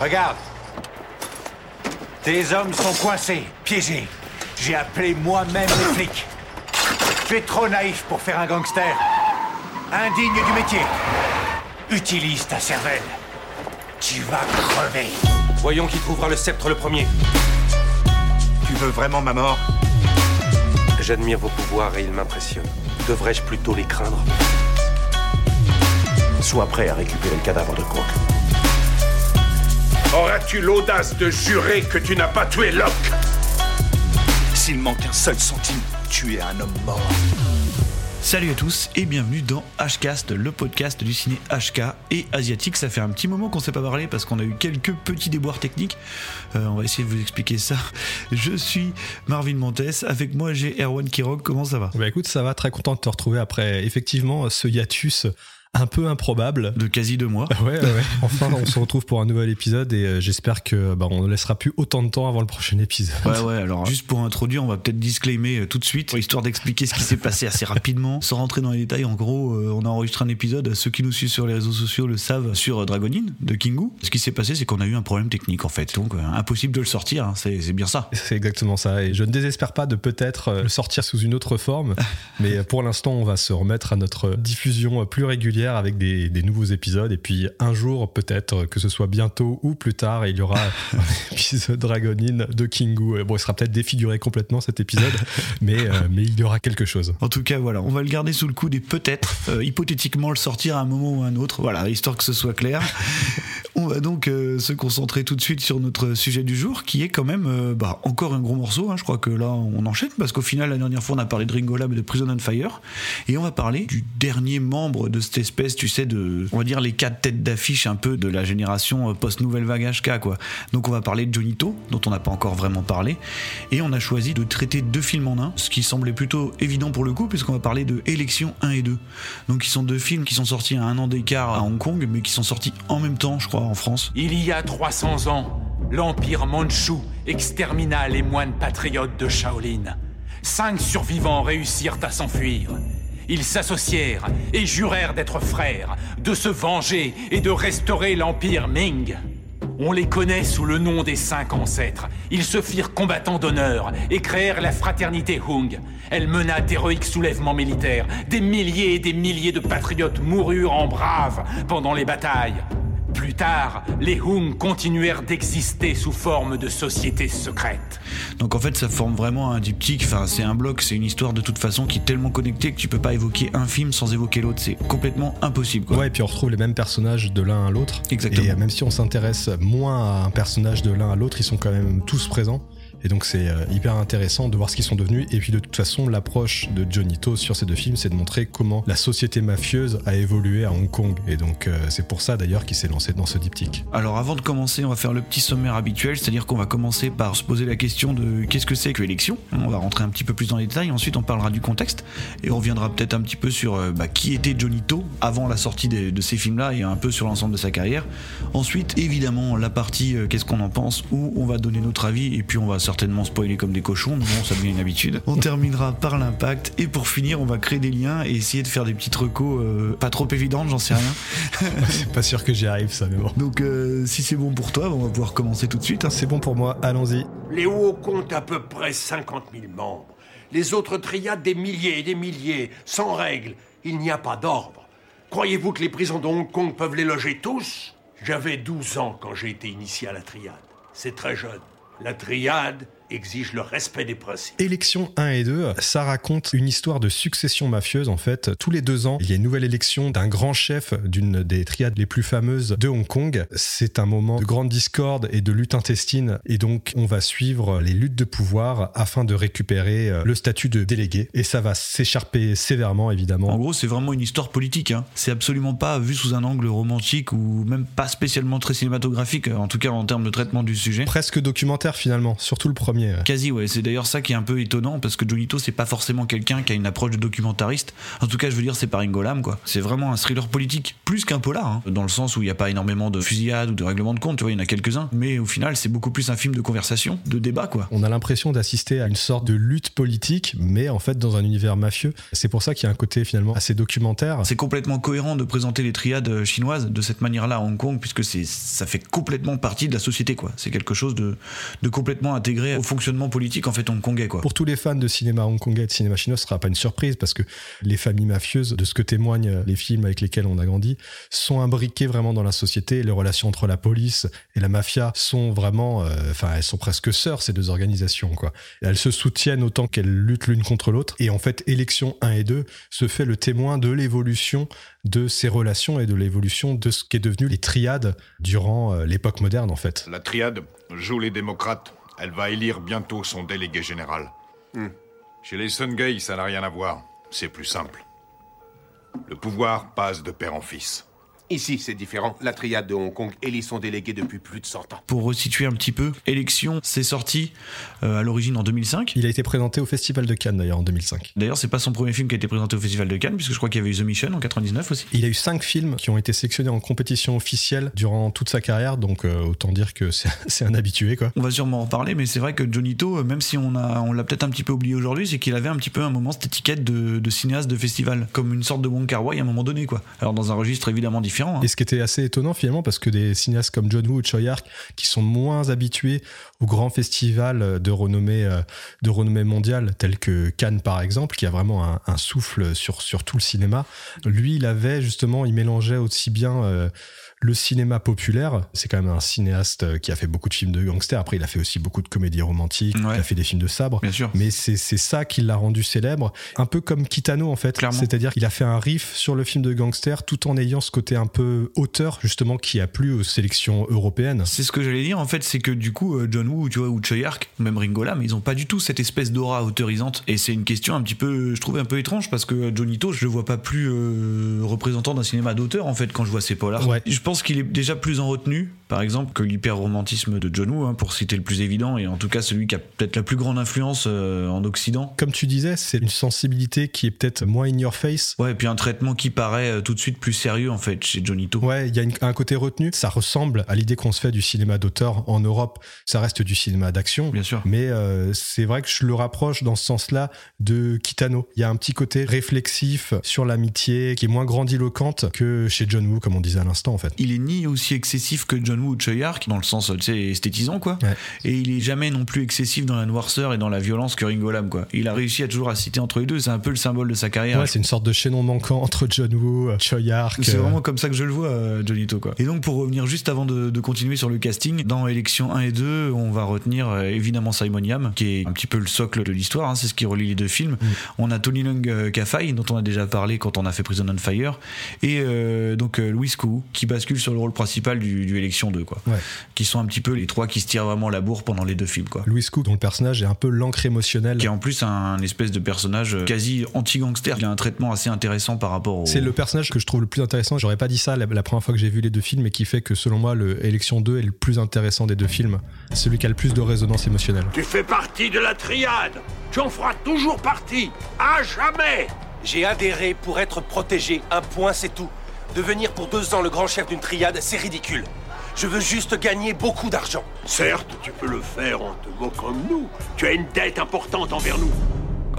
Regarde. Tes hommes sont coincés, piégés. J'ai appelé moi-même les flics. Tu es trop naïf pour faire un gangster. Indigne du métier. Utilise ta cervelle. Tu vas crever. Voyons qui trouvera le sceptre le premier. Tu veux vraiment ma mort? J'admire vos pouvoirs et ils m'impressionnent. Devrais-je plutôt les craindre? Sois prêt à récupérer le cadavre de Croc. Auras-tu l'audace de jurer que tu n'as pas tué Locke? S'il manque un seul centime, tu es un homme mort. Salut à tous et bienvenue dans Hcast, le podcast du ciné HK et asiatique. Ça fait un petit moment qu'on ne s'est pas parlé parce qu'on a eu quelques petits déboires techniques. Euh, on va essayer de vous expliquer ça. Je suis Marvin Montes. Avec moi, j'ai Erwan Kirog. Comment ça va? Bah écoute, ça va. Très content de te retrouver après effectivement ce hiatus un peu improbable. De quasi deux mois. Ouais, ouais, ouais. Enfin, on se retrouve pour un nouvel épisode et euh, j'espère que bah, on ne laissera plus autant de temps avant le prochain épisode. Ouais, ouais. Alors, juste pour introduire, on va peut-être disclaimer euh, tout de suite, histoire d'expliquer ce qui s'est passé assez rapidement, sans rentrer dans les détails. En gros, euh, on a enregistré un épisode. Ceux qui nous suivent sur les réseaux sociaux le savent sur Dragonine de Kingu. Ce qui s'est passé, c'est qu'on a eu un problème technique en fait. Donc, impossible de le sortir. Hein. C'est bien ça. C'est exactement ça. Et je ne désespère pas de peut-être le sortir sous une autre forme, mais pour l'instant, on va se remettre à notre diffusion plus régulière avec des, des nouveaux épisodes. Et puis un jour, peut-être que ce soit bientôt ou plus tard, il y aura un épisode Dragonine de Kingu. Bon, il sera peut-être défiguré complètement cet épisode, mais, euh, mais il y aura quelque chose. En tout cas, voilà, on va le garder sous le coude et peut-être, euh, hypothétiquement, le sortir à un moment ou à un autre. Voilà, histoire que ce soit clair. On va donc euh, se concentrer tout de suite sur notre sujet du jour, qui est quand même euh, bah, encore un gros morceau. hein. Je crois que là, on enchaîne parce qu'au final, la dernière fois, on a parlé de Ringo Lab et de Prison on Fire, et on va parler du dernier membre de cette espèce, tu sais, de, on va dire les quatre têtes d'affiche un peu de la génération euh, post-nouvelle vague HK, quoi. Donc, on va parler de Johnny To, dont on n'a pas encore vraiment parlé, et on a choisi de traiter deux films en un, ce qui semblait plutôt évident pour le coup, puisqu'on va parler de Élection 1 et 2. Donc, ils sont deux films qui sont sortis à un an d'écart à Hong Kong, mais qui sont sortis en même temps, je crois, Il y a 300 ans, l'Empire Manchu extermina les moines patriotes de Shaolin. Cinq survivants réussirent à s'enfuir. Ils s'associèrent et jurèrent d'être frères, de se venger et de restaurer l'Empire Ming. On les connaît sous le nom des cinq ancêtres. Ils se firent combattants d'honneur et créèrent la fraternité Hung. Elle mena d'héroïques soulèvements militaires. Des milliers et des milliers de patriotes moururent en braves pendant les batailles. Plus tard, les Hung continuèrent d'exister sous forme de sociétés secrètes. Donc en fait, ça forme vraiment un diptyque. Enfin, c'est un bloc, c'est une histoire de toute façon qui est tellement connectée que tu peux pas évoquer un film sans évoquer l'autre. C'est complètement impossible. Quoi. Ouais, et puis on retrouve les mêmes personnages de l'un à l'autre. Exactement. Et euh, même si on s'intéresse moins à un personnage de l'un à l'autre, ils sont quand même tous présents. Et donc c'est euh, hyper intéressant de voir ce qu'ils sont devenus. Et puis de toute façon, l'approche de Johnny To sur ces deux films, c'est de montrer comment la société mafieuse a évolué à Hong Kong. Et donc euh, c'est pour ça d'ailleurs qu'il s'est lancé dans ce diptyque. Alors avant de commencer, on va faire le petit sommaire habituel, c'est-à-dire qu'on va commencer par se poser la question de qu'est-ce que c'est que l'élection. On va rentrer un petit peu plus dans les détails, ensuite on parlera du contexte et on reviendra peut-être un petit peu sur euh, bah, qui était Johnny To avant la sortie de ces films-là et un peu sur l'ensemble de sa carrière. Ensuite, évidemment, la partie qu'est-ce qu'on en pense où on va donner notre avis et puis on va certainement spoiler comme des cochons, mais bon, ça devient une habitude. On terminera par l'impact et pour finir, on va créer des liens et essayer de faire des petites recos euh, pas trop évidentes, j'en sais rien. C'est pas sûr que j'y arrive ça, mais bon. Donc euh, si c'est bon pour toi, on va pouvoir commencer tout de suite. hein. C'est bon pour moi, allons-y. Les hauts comptent à peu près 50 000 membres. Les autres triades des milliers et des milliers, sans règles. Il n'y a pas d'ordre. Croyez-vous que les prisons de Hong Kong peuvent les loger tous? J'avais 12 ans quand j'ai été initié à la triade. C'est très jeune. La triade exige le respect des principes. Élection 1 et 2, ça raconte une histoire de succession mafieuse en fait. Tous les deux ans, il y a une nouvelle élection d'un grand chef d'une des triades les plus fameuses de Hong Kong. C'est un moment de grande discorde et de lutte intestine et donc on va suivre les luttes de pouvoir afin de récupérer euh, le statut de délégué et ça va s'écharper sévèrement En évidemment. gros, c'est vraiment une histoire politique. Hein. C'est absolument pas vu sous un angle romantique ou même pas spécialement très cinématographique, en tout cas en termes de traitement du sujet. Presque documentaire finalement, surtout le premier premier. Quasi, ouais. C'est d'ailleurs ça qui est un peu étonnant parce que Jonito, c'est pas forcément quelqu'un qui a une approche de documentariste. En tout cas, je veux dire, c'est pas Ringo Lam, quoi. C'est vraiment un thriller politique, plus qu'un polar, hein, dans le sens où il n'y a pas énormément de fusillades ou de règlements de compte, tu vois, il y en a quelques-uns. Mais au final, c'est beaucoup plus un film de conversation, de débat, quoi. On a l'impression d'assister à une sorte de lutte politique, mais en fait dans un univers mafieux. C'est pour ça qu'il y a un côté finalement assez documentaire. C'est complètement cohérent de présenter les triades chinoises de cette manière-là à Hong Kong, puisque ça fait complètement partie de la société, quoi. C'est quelque chose de, de complètement intégré au fonctionnement politique, en fait, hongkongais, quoi. Pour tous les fans de cinéma hongkongais et de cinéma chinois, ce sera pas une surprise parce que les familles mafieuses, de ce que témoignent les films avec lesquels on a grandi, sont imbriquées vraiment dans la société. Les relations entre la police et la mafia sont vraiment, euh, enfin, elles sont presque sœurs ces deux organisations, quoi. Elles se soutiennent autant qu'elles luttent l'une contre l'autre. Et en fait, élection 1 et 2 se fait le témoin de l'évolution de ces relations et de l'évolution de ce qui est devenu les triades durant euh, l'époque moderne, en fait. La triade joue les démocrates. Elle va élire bientôt son délégué général. Chez les Sungay, ça n'a rien à voir. C'est plus simple. Le pouvoir passe de père en fils. Ici, c'est différent. La triade de Hong Kong élit son délégué depuis plus de 100 ans. Pour resituer un petit peu, Élection, c'est sorti euh, à l'origine en 2005. Il a été présenté au Festival de Cannes d'ailleurs en 2005. D'ailleurs, c'est pas son premier film qui a été présenté au Festival de Cannes, puisque je crois qu'il y avait eu The Mission en 99 aussi. Il a eu cinq films qui ont été sélectionnés en compétition officielle durant toute sa carrière, donc euh, autant dire que c'est un habitué quoi. On va sûrement en reparler, mais c'est vrai que Jonito, euh, même si on, a, on l'a peut-être un petit peu oublié aujourd'hui, c'est qu'il avait un petit peu un moment cette étiquette de, de cinéaste de festival, comme une sorte de Wong Kar Wai à un moment donné, quoi. Alors dans un registre évidemment différent. Hein. Et ce qui était assez étonnant finalement, parce que des cinéastes comme John Woo ou Choi Ark, qui sont moins habitués aux grands festivals de renommée, euh, de renommée mondiale, tels que Cannes par exemple, qui a vraiment un, un souffle sur, sur tout le cinéma, lui, il avait justement, il mélangeait aussi bien euh, le cinéma populaire. C'est quand même un cinéaste euh, qui a fait beaucoup de films de gangsters. Après, il a fait aussi beaucoup de comédies romantiques, Ouais. il a fait des films de sabre. Bien sûr. Mais c'est ça qui l'a rendu célèbre. Un peu comme Kitano, en fait. C'est-à-dire qu'il a fait un riff sur le film de gangster tout en ayant ce côté un peu auteur, justement, qui a plu aux sélections européennes. C'est ce que j'allais dire en fait, c'est que du coup, euh, John Woo, tu vois, ou Choi Ark, même Ringo Lam, ils ont pas du tout cette espèce d'aura autorisante. Et c'est une question un petit peu, je trouve un peu étrange parce que Jonito, je le vois pas plus euh, représentant d'un cinéma d'auteur en fait quand je vois ses polars. Ouais. Je pense qu'il est déjà plus en retenue, par exemple, que l'hyper-romantisme de John Woo, hein, pour citer le plus évident, et en tout cas celui qui a peut-être la plus grande influence euh, en Occident. Comme tu disais, c'est une sensibilité qui est peut-être moins in your face. Ouais, et puis un traitement qui paraît euh, tout de suite plus sérieux en fait chez Jonito. Ouais, il y a une- un côté retenu. Ça ressemble à l'idée qu'on se fait du cinéma d'auteur en Europe. Ça reste du cinéma d'action. Bien sûr. Mais euh, c'est vrai que je le rapproche dans ce sens-là de Kitano. Il y a un petit côté réflexif sur l'amitié qui est moins grandiloquente que chez John Woo, comme on disait à l'instant en fait. il est ni aussi excessif que John Woo ou Choi Ark, dans le sens, tu sais, esthétisant, quoi. Ouais. Et il est jamais non plus excessif dans la noirceur et dans la violence que Ringo Lam, quoi. Il a réussi à toujours à citer entre les deux, c'est un peu le symbole de sa carrière. Ouais, c'est une sorte de chaînon manquant entre John Woo, Choi Ark. C'est euh, vraiment comme ça que je le vois, euh, Jonito, quoi. Et donc, pour revenir juste avant de, de continuer sur le casting, dans Élection 1 et 2, on va retenir euh, évidemment Simon Yam, qui est un petit peu le socle de l'histoire, hein, c'est ce qui relie les deux films. On a Tony Leung euh, Ka-fai, dont on a déjà parlé quand on a fait Prison on Fire, et euh, donc euh, Louis Koo, qui bascule sur le rôle principal du, du Élection 2, quoi. Ouais. Qui sont un petit peu les trois qui se tirent vraiment la bourre pendant les deux films, quoi. Louis Cook, dont le personnage est un peu l'encre émotionnelle. Qui est en plus un espèce de personnage euh, quasi anti-gangster. Il a un traitement assez intéressant par rapport au. C'est le personnage que je trouve le plus intéressant. J'aurais pas dit ça la, la première fois que j'ai vu les deux films, et qui fait que selon moi, le Élection 2 est le plus intéressant des deux films. Celui qui a le plus de résonance émotionnelle. Tu fais partie de la triade. Tu en feras toujours partie. À jamais. J'ai adhéré pour être protégé. Un point, c'est tout. Devenir pour deux ans le grand chef d'une triade, c'est ridicule. Je veux juste gagner beaucoup d'argent. Certes, tu peux le faire en te moquant de nous. Tu as une dette importante envers nous.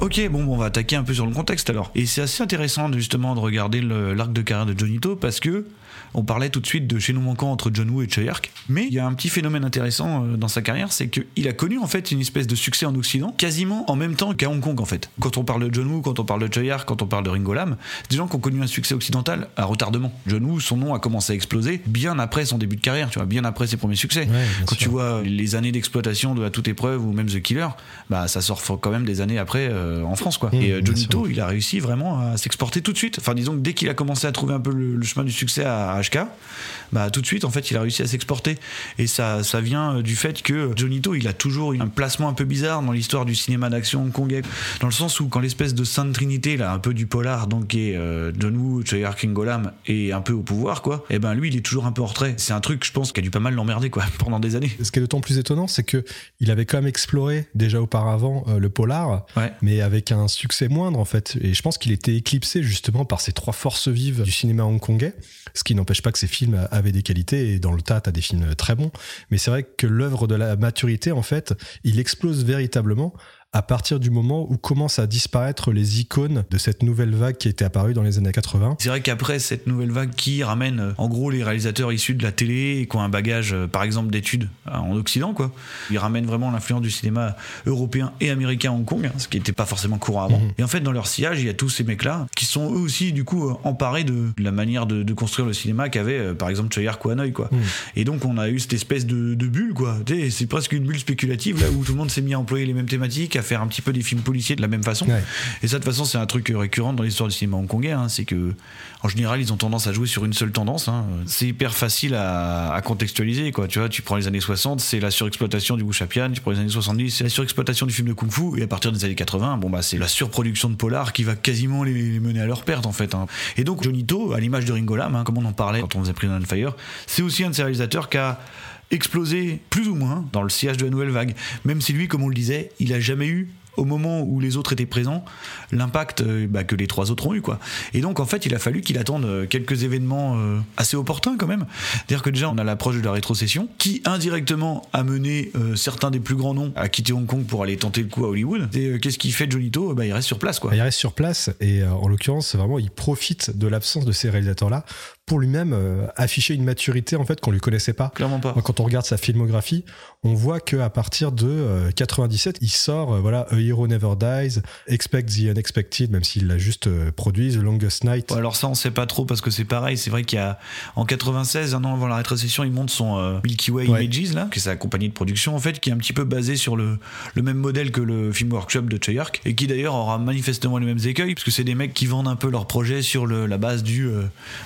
Ok, bon, bon, on va attaquer un peu sur le contexte alors. Et c'est assez intéressant justement de regarder le- l'arc de carrière de Jonito parce que on parlait tout de suite de chez nous manquant entre John Woo et Choi Ark, mais il y a un petit phénomène intéressant euh, dans sa carrière, c'est qu'il a connu en fait une espèce de succès en Occident quasiment en même temps qu'à Hong Kong en fait. Quand on parle de John Woo, quand on parle de Choi Ark, quand on parle de Ringo Lam, des gens qui ont connu un succès occidental à retardement. John Woo, son nom a commencé à exploser bien après son début de carrière, tu vois, bien après ses premiers succès. quand sûr. tu vois les années d'exploitation de à toute épreuve ou même The Killer, bah ça sort quand même des années après, euh, en France, quoi. Mmh, et euh, sûr. il a réussi vraiment à s'exporter tout de suite. Enfin, disons que dès qu'il a commencé à trouver un peu le, le chemin du succès à HK, bah tout de suite, en fait, il a réussi à s'exporter. Et ça, ça vient euh, du fait que Jonito, il a toujours eu un placement un peu bizarre dans l'histoire du cinéma d'action hongkongais, dans le sens où quand l'espèce de sainte trinité, là, un peu du polar, donc qui est euh, John Woo, Choi King Golam, est un peu au pouvoir, quoi. Et ben lui, il est toujours un peu en retrait. C'est un truc, je pense, qui a dû pas mal l'emmerder, quoi, pendant des années. Ce qui est d'autant plus étonnant, c'est que il avait quand même exploré déjà auparavant euh, le polar, Ouais. mais avec un succès moindre en fait. Et je pense qu'il était éclipsé justement par ces trois forces vives du cinéma hongkongais, ce qui n'empêche pas que ces films avaient des qualités. Et dans le tas, t'as des films très bons. Mais c'est vrai que l'œuvre de la maturité, en fait, il explose véritablement à partir du moment où commencent à disparaître les icônes de cette nouvelle vague qui était apparue dans les années 80. C'est vrai qu'après cette nouvelle vague qui ramène euh, en gros les réalisateurs issus de la télé et qui ont un bagage euh, par exemple d'études euh, en Occident quoi, ils ramènent vraiment l'influence du cinéma européen et américain à Hong Kong, hein, ce qui n'était pas forcément courant avant. Mhm. Et en fait dans leur sillage il y a tous ces mecs là qui sont eux aussi du coup emparés de la manière de, de construire le cinéma qu'avait par exemple Hanoï quoi. Mhm. Et donc on a eu cette espèce de, de bulle quoi. C'est presque une bulle spéculative là où tout le monde s'est mis à employer les mêmes thématiques, à faire un petit peu des films policiers de la même façon. Ouais. Et ça, de toute façon, c'est un truc récurrent dans l'histoire du cinéma hongkongais. hein, c'est que, en général, ils ont tendance à jouer sur une seule tendance. hein. C'est hyper facile à, à contextualiser. Quoi. Tu vois, tu prends les années 60, c'est la surexploitation du wuxia-pian. Tu prends les années 70, c'est la surexploitation du film de kung-fu. Et à partir des années 80, bon bah, c'est la surproduction de polar qui va quasiment les, les mener à leur perte, en fait. hein. Et donc, Jonito, à l'image de Ringo Lam, comme on en parlait quand on faisait Prison on Fire, c'est aussi un de ces réalisateurs qui a explosé plus ou moins dans le sillage de la nouvelle vague. Même si lui, comme on le disait, il a jamais eu au moment où les autres étaient présents, l'impact euh, bah, que les trois autres ont eu. Quoi. Et donc, en fait, il a fallu qu'il attende euh, quelques événements euh, assez opportuns quand même. C'est-à-dire que déjà, on a l'approche de la rétrocession, qui indirectement a mené certains des plus grands noms à quitter Hong Kong pour aller tenter le coup à Hollywood. Et qu'est-ce qu'il fait Jonito bah, Il reste sur place. Quoi. Il reste sur place et en l'occurrence, vraiment, il profite de l'absence de ces réalisateurs-là pour lui-même euh, afficher une maturité en fait qu'on lui connaissait pas. Clairement pas. Quand on regarde sa filmographie, on voit que à partir de euh, 97, il sort euh, voilà A Hero Never Dies, Expect the Unexpected, même s'il l'a juste euh, produit, The Longest Night. Alors ça, on sait pas trop parce que c'est pareil. C'est vrai qu'il y a en 96, un an avant la rétrocession, il monte son euh, Milky Way Ouais. Images là, qui est sa compagnie de production en fait, qui est un petit peu basé sur le, le même modèle que le film workshop de Chayark et qui d'ailleurs aura manifestement les mêmes écueils parce que c'est des mecs qui vendent un peu leur projet sur le, la base du euh,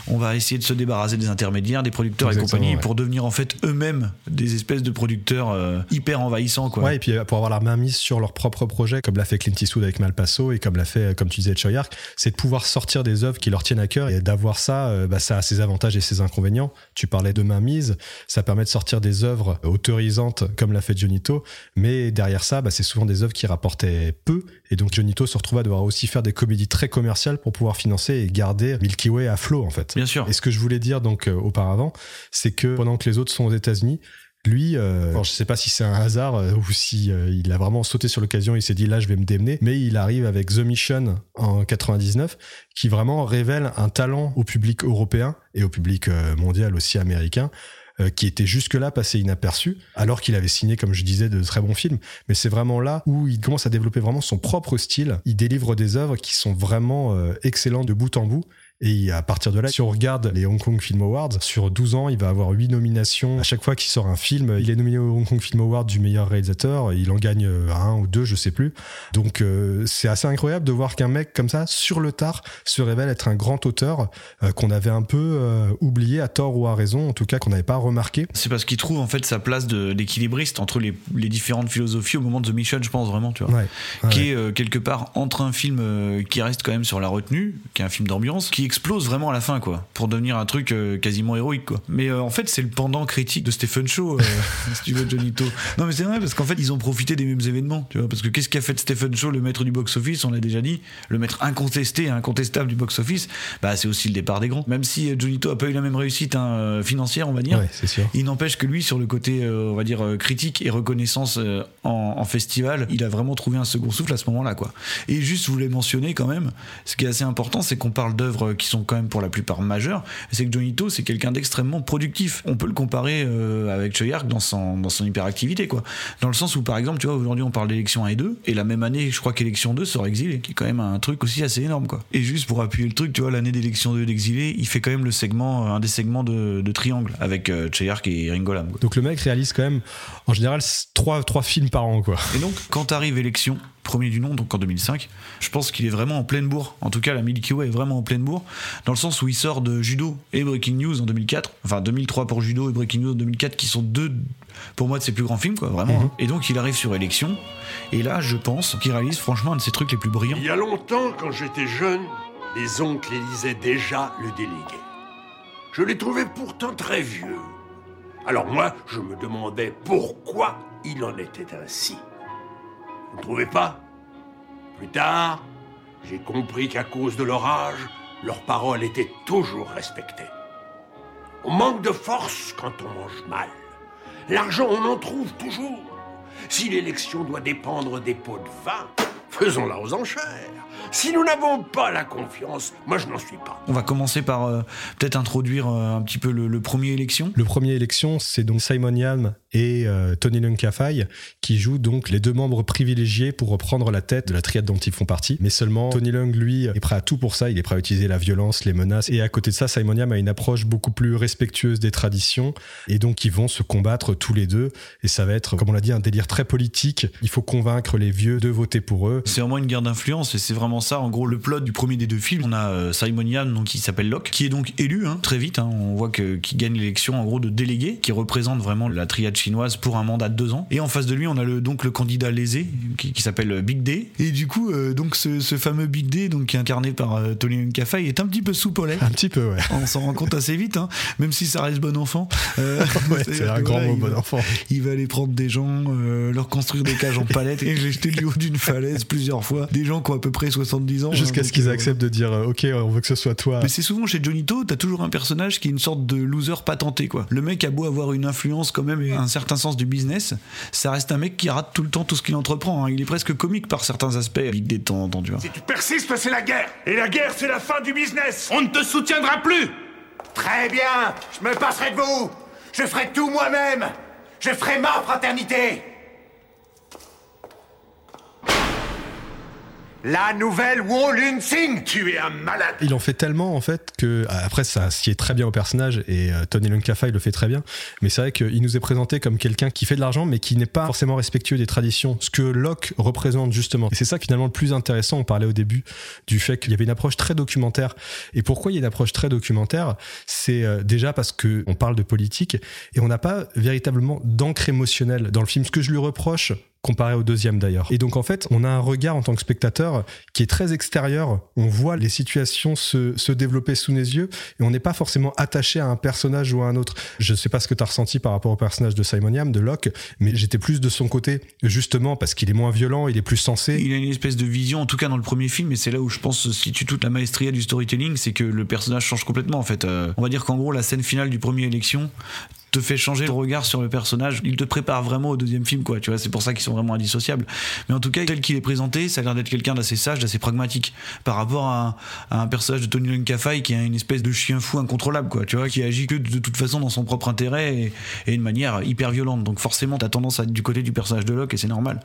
on va essayer de se débarrasser des intermédiaires, des producteurs et compagnie ouais. pour devenir en fait eux-mêmes des espèces de producteurs euh, hyper envahissants quoi. Ouais, et puis euh, pour avoir la main mise sur leur propre projet, comme l'a fait Clint Eastwood avec Malpasso et comme l'a fait, euh, comme tu disais, Choyark, c'est de pouvoir sortir des œuvres qui leur tiennent à cœur et d'avoir ça, euh, bah, ça a ses avantages et ses inconvénients. Tu parlais de main mise, ça permet de sortir des œuvres autorisantes comme l'a fait Jonito, mais derrière ça, bah, c'est souvent des œuvres qui rapportaient peu et donc Jonito se retrouve à devoir aussi faire des comédies très commerciales pour pouvoir financer et garder Milky Way à flot en fait. Bien sûr. Et ce que je voulais dire donc euh, auparavant, c'est que pendant que les autres sont aux États-Unis, lui, euh, alors je sais pas si c'est un hasard euh, ou si euh, il a vraiment sauté sur l'occasion, il s'est dit là je vais me démener, mais il arrive avec The Mission en 99 qui vraiment révèle un talent au public européen et au public mondial aussi américain euh, qui était jusque-là passé inaperçu, alors qu'il avait signé, comme je disais, de très bons films. Mais c'est vraiment là où il commence à développer vraiment son propre style. Il délivre des œuvres qui sont vraiment euh, excellentes de bout en bout. Et à partir de là, si on regarde les Hong Kong Film Awards, sur 12 ans, il va avoir 8 nominations. À chaque fois qu'il sort un film, il est nominé au Hong Kong Film Award du meilleur réalisateur. Il en gagne euh, un ou deux, je sais plus. Donc euh, c'est assez incroyable de voir qu'un mec comme ça, sur le tard, se révèle être un grand auteur euh, qu'on avait un peu euh, oublié à tort ou à raison, en tout cas qu'on n'avait pas remarqué. C'est parce qu'il trouve en fait sa place d'équilibriste entre les, les différentes philosophies au moment de The Mission, je pense vraiment, tu vois. Ouais. Ouais. qui est quelque part entre un film qui reste quand même sur la retenue, qui est un film d'ambiance, qui explose vraiment à la fin, quoi, pour devenir un truc euh, quasiment héroïque, quoi. Mais euh, en fait, c'est le pendant critique de Stephen Shaw, euh, si tu veux, Johnito. Non, mais c'est vrai, parce qu'en fait, ils ont profité des mêmes événements, tu vois, parce que qu'est-ce qu'a fait Stephen Shaw, le maître du box-office, on l'a déjà dit, le maître incontesté incontestable du box-office, bah, c'est aussi le départ des grands. Même si Johnito a pas eu la même réussite hein, financière, on va dire, Ouais, c'est sûr. il n'empêche que lui, sur le côté, on va dire, critique et reconnaissance en, en festival, il a vraiment trouvé un second souffle à ce moment-là, quoi. Et juste, je voulais mentionner quand même, ce qui est assez important, c'est qu'on parle d'œuvres qui sont quand même pour la plupart majeures. C'est que Jonito, c'est quelqu'un d'extrêmement productif. On peut le comparer euh, avec Choyark dans son, dans son hyperactivité, quoi. Dans le sens où, par exemple, tu vois, aujourd'hui, on parle d'élection 1 et 2, et la même année, je crois qu'élection 2 sort exilé, qui est quand même un truc aussi assez énorme, quoi. Et juste pour appuyer le truc, tu vois, l'année d'élection 2 d'exilé, il fait quand même le segment, un des segments de, de Triangle avec euh, Choyark et Ringo Lam, quoi. Donc le mec réalise quand même, en général, trois, trois films par an, quoi. Et donc, quand arrive élection, premier du nom, donc en 2005. Je pense qu'il est vraiment en pleine bourre. En tout cas, la Milky Way est vraiment en pleine bourre, dans le sens où il sort de Judo et Breaking News en 2004. Enfin, 2003 pour Judo et Breaking News en 2004, qui sont deux, pour moi, de ses plus grands films, quoi, vraiment. Mhm. Et donc, il arrive sur Élection. Et là, je pense qu'il réalise franchement un de ses trucs les plus brillants. Il y a longtemps, quand j'étais jeune, les oncles lisaient déjà le délégué. Je les trouvais pourtant très vieux. Alors moi, je me demandais pourquoi il en était ainsi. Vous ne trouvez pas? Plus tard, j'ai compris qu'à cause de leur âge, leurs paroles étaient toujours respectées. On manque de force quand on mange mal. L'argent, on en trouve toujours. Si l'élection doit dépendre des pots de vin, faisons-la aux enchères. Si nous n'avons pas la confiance, moi je n'en suis pas. On va commencer par euh, peut-être introduire euh, un petit peu le, le premier élection. Le premier élection, c'est donc Simon Yam et euh, Tony Lunkafai qui jouent donc les deux membres privilégiés pour reprendre la tête de la triade dont ils font partie. Mais seulement Tony Lung, lui, est prêt à tout pour ça. Il est prêt à utiliser la violence, les menaces. Et à côté de ça, Simon Yam a une approche beaucoup plus respectueuse des traditions. Et donc, ils vont se combattre tous les deux. Et ça va être, comme on l'a dit, un délire très politique. Il faut convaincre les vieux de voter pour eux. C'est vraiment une guerre d'influence et c'est vraiment ça, en gros, le plot du premier des deux films. On a euh, Simon Yan, donc, qui s'appelle Locke, qui est donc élu hein, très vite. hein. on voit que qui gagne l'élection, en gros, de délégué, qui représente vraiment la triade chinoise pour un mandat de deux ans. Et en face de lui, on a le, donc le candidat lésé, qui, qui s'appelle Big D. Et du coup, euh, donc ce, ce fameux Big D, donc, qui est incarné par euh, Tony Nkafai, est un petit peu lait. Un petit peu, ouais. On s'en rend compte assez vite, hein, même si ça reste bon enfant. Euh, Ouais, c'est un grand mot, bon va- enfant. il va aller prendre des gens, euh, leur construire des cages en palette et les jeter du haut d'une falaise plusieurs fois. Des gens qui ont à peu près 70 ans. Jusqu'à hein, ce qu'ils acceptent de dire, ok, on veut que ce soit toi. Mais c'est souvent chez Johnny To, t'as toujours un personnage qui est une sorte de loser patenté, quoi. Le mec a beau avoir une influence quand même et un certain sens du business, ça reste un mec qui rate tout le temps tout ce qu'il entreprend. hein. Il est presque comique par certains aspects, Big D de temps en temps, tu vois. Si tu persistes, c'est la guerre. Et la guerre, c'est la fin du business. On ne te soutiendra plus Très bien. Je me passerai de vous. Je ferai tout moi-même. Je ferai ma fraternité. La nouvelle Wong Sing. Tu es un malade. Il en fait tellement en fait que après ça sied très bien au personnage et euh, Tony Lunkafai le fait très bien. Mais c'est vrai qu'il nous est présenté comme quelqu'un qui fait de l'argent mais qui n'est pas forcément respectueux des traditions. Ce que Locke représente justement. Et c'est ça finalement le plus intéressant. On parlait au début du fait qu'il y avait une approche très documentaire. Et pourquoi il y a une approche très documentaire? C'est euh, déjà parce que on parle de politique et on n'a pas véritablement d'encre émotionnelle dans le film. Ce que je lui reproche comparé au deuxième d'ailleurs. Et donc en fait, on a un regard en tant que spectateur qui est très extérieur. On voit les situations se, se développer sous nos yeux et on n'est pas forcément attaché à un personnage ou à un autre. Je sais pas ce que tu as ressenti par rapport au personnage de Simon Yam, de Locke, mais j'étais plus de son côté justement parce qu'il est moins violent, il est plus sensé. Il a une espèce de vision, en tout cas dans le premier film, et c'est là où je pense se situe toute la maestria du storytelling, c'est que le personnage change complètement en fait. Euh, on va dire qu'en gros, la scène finale du premier élection te fait changer ton regard sur le personnage. Il te prépare vraiment au deuxième film, quoi. Tu vois, c'est pour ça qu'ils sont vraiment indissociables. Mais en tout cas, tel qu'il est présenté, ça a l'air d'être quelqu'un d'assez sage, d'assez pragmatique par rapport à, un personnage de Tony Lunkafai qui a une espèce de chien fou incontrôlable, quoi. Tu vois, qui agit que de, toute façon dans son propre intérêt et, et de manière hyper violente. Donc forcément, t'as tendance à être du côté du personnage de Locke et c'est normal.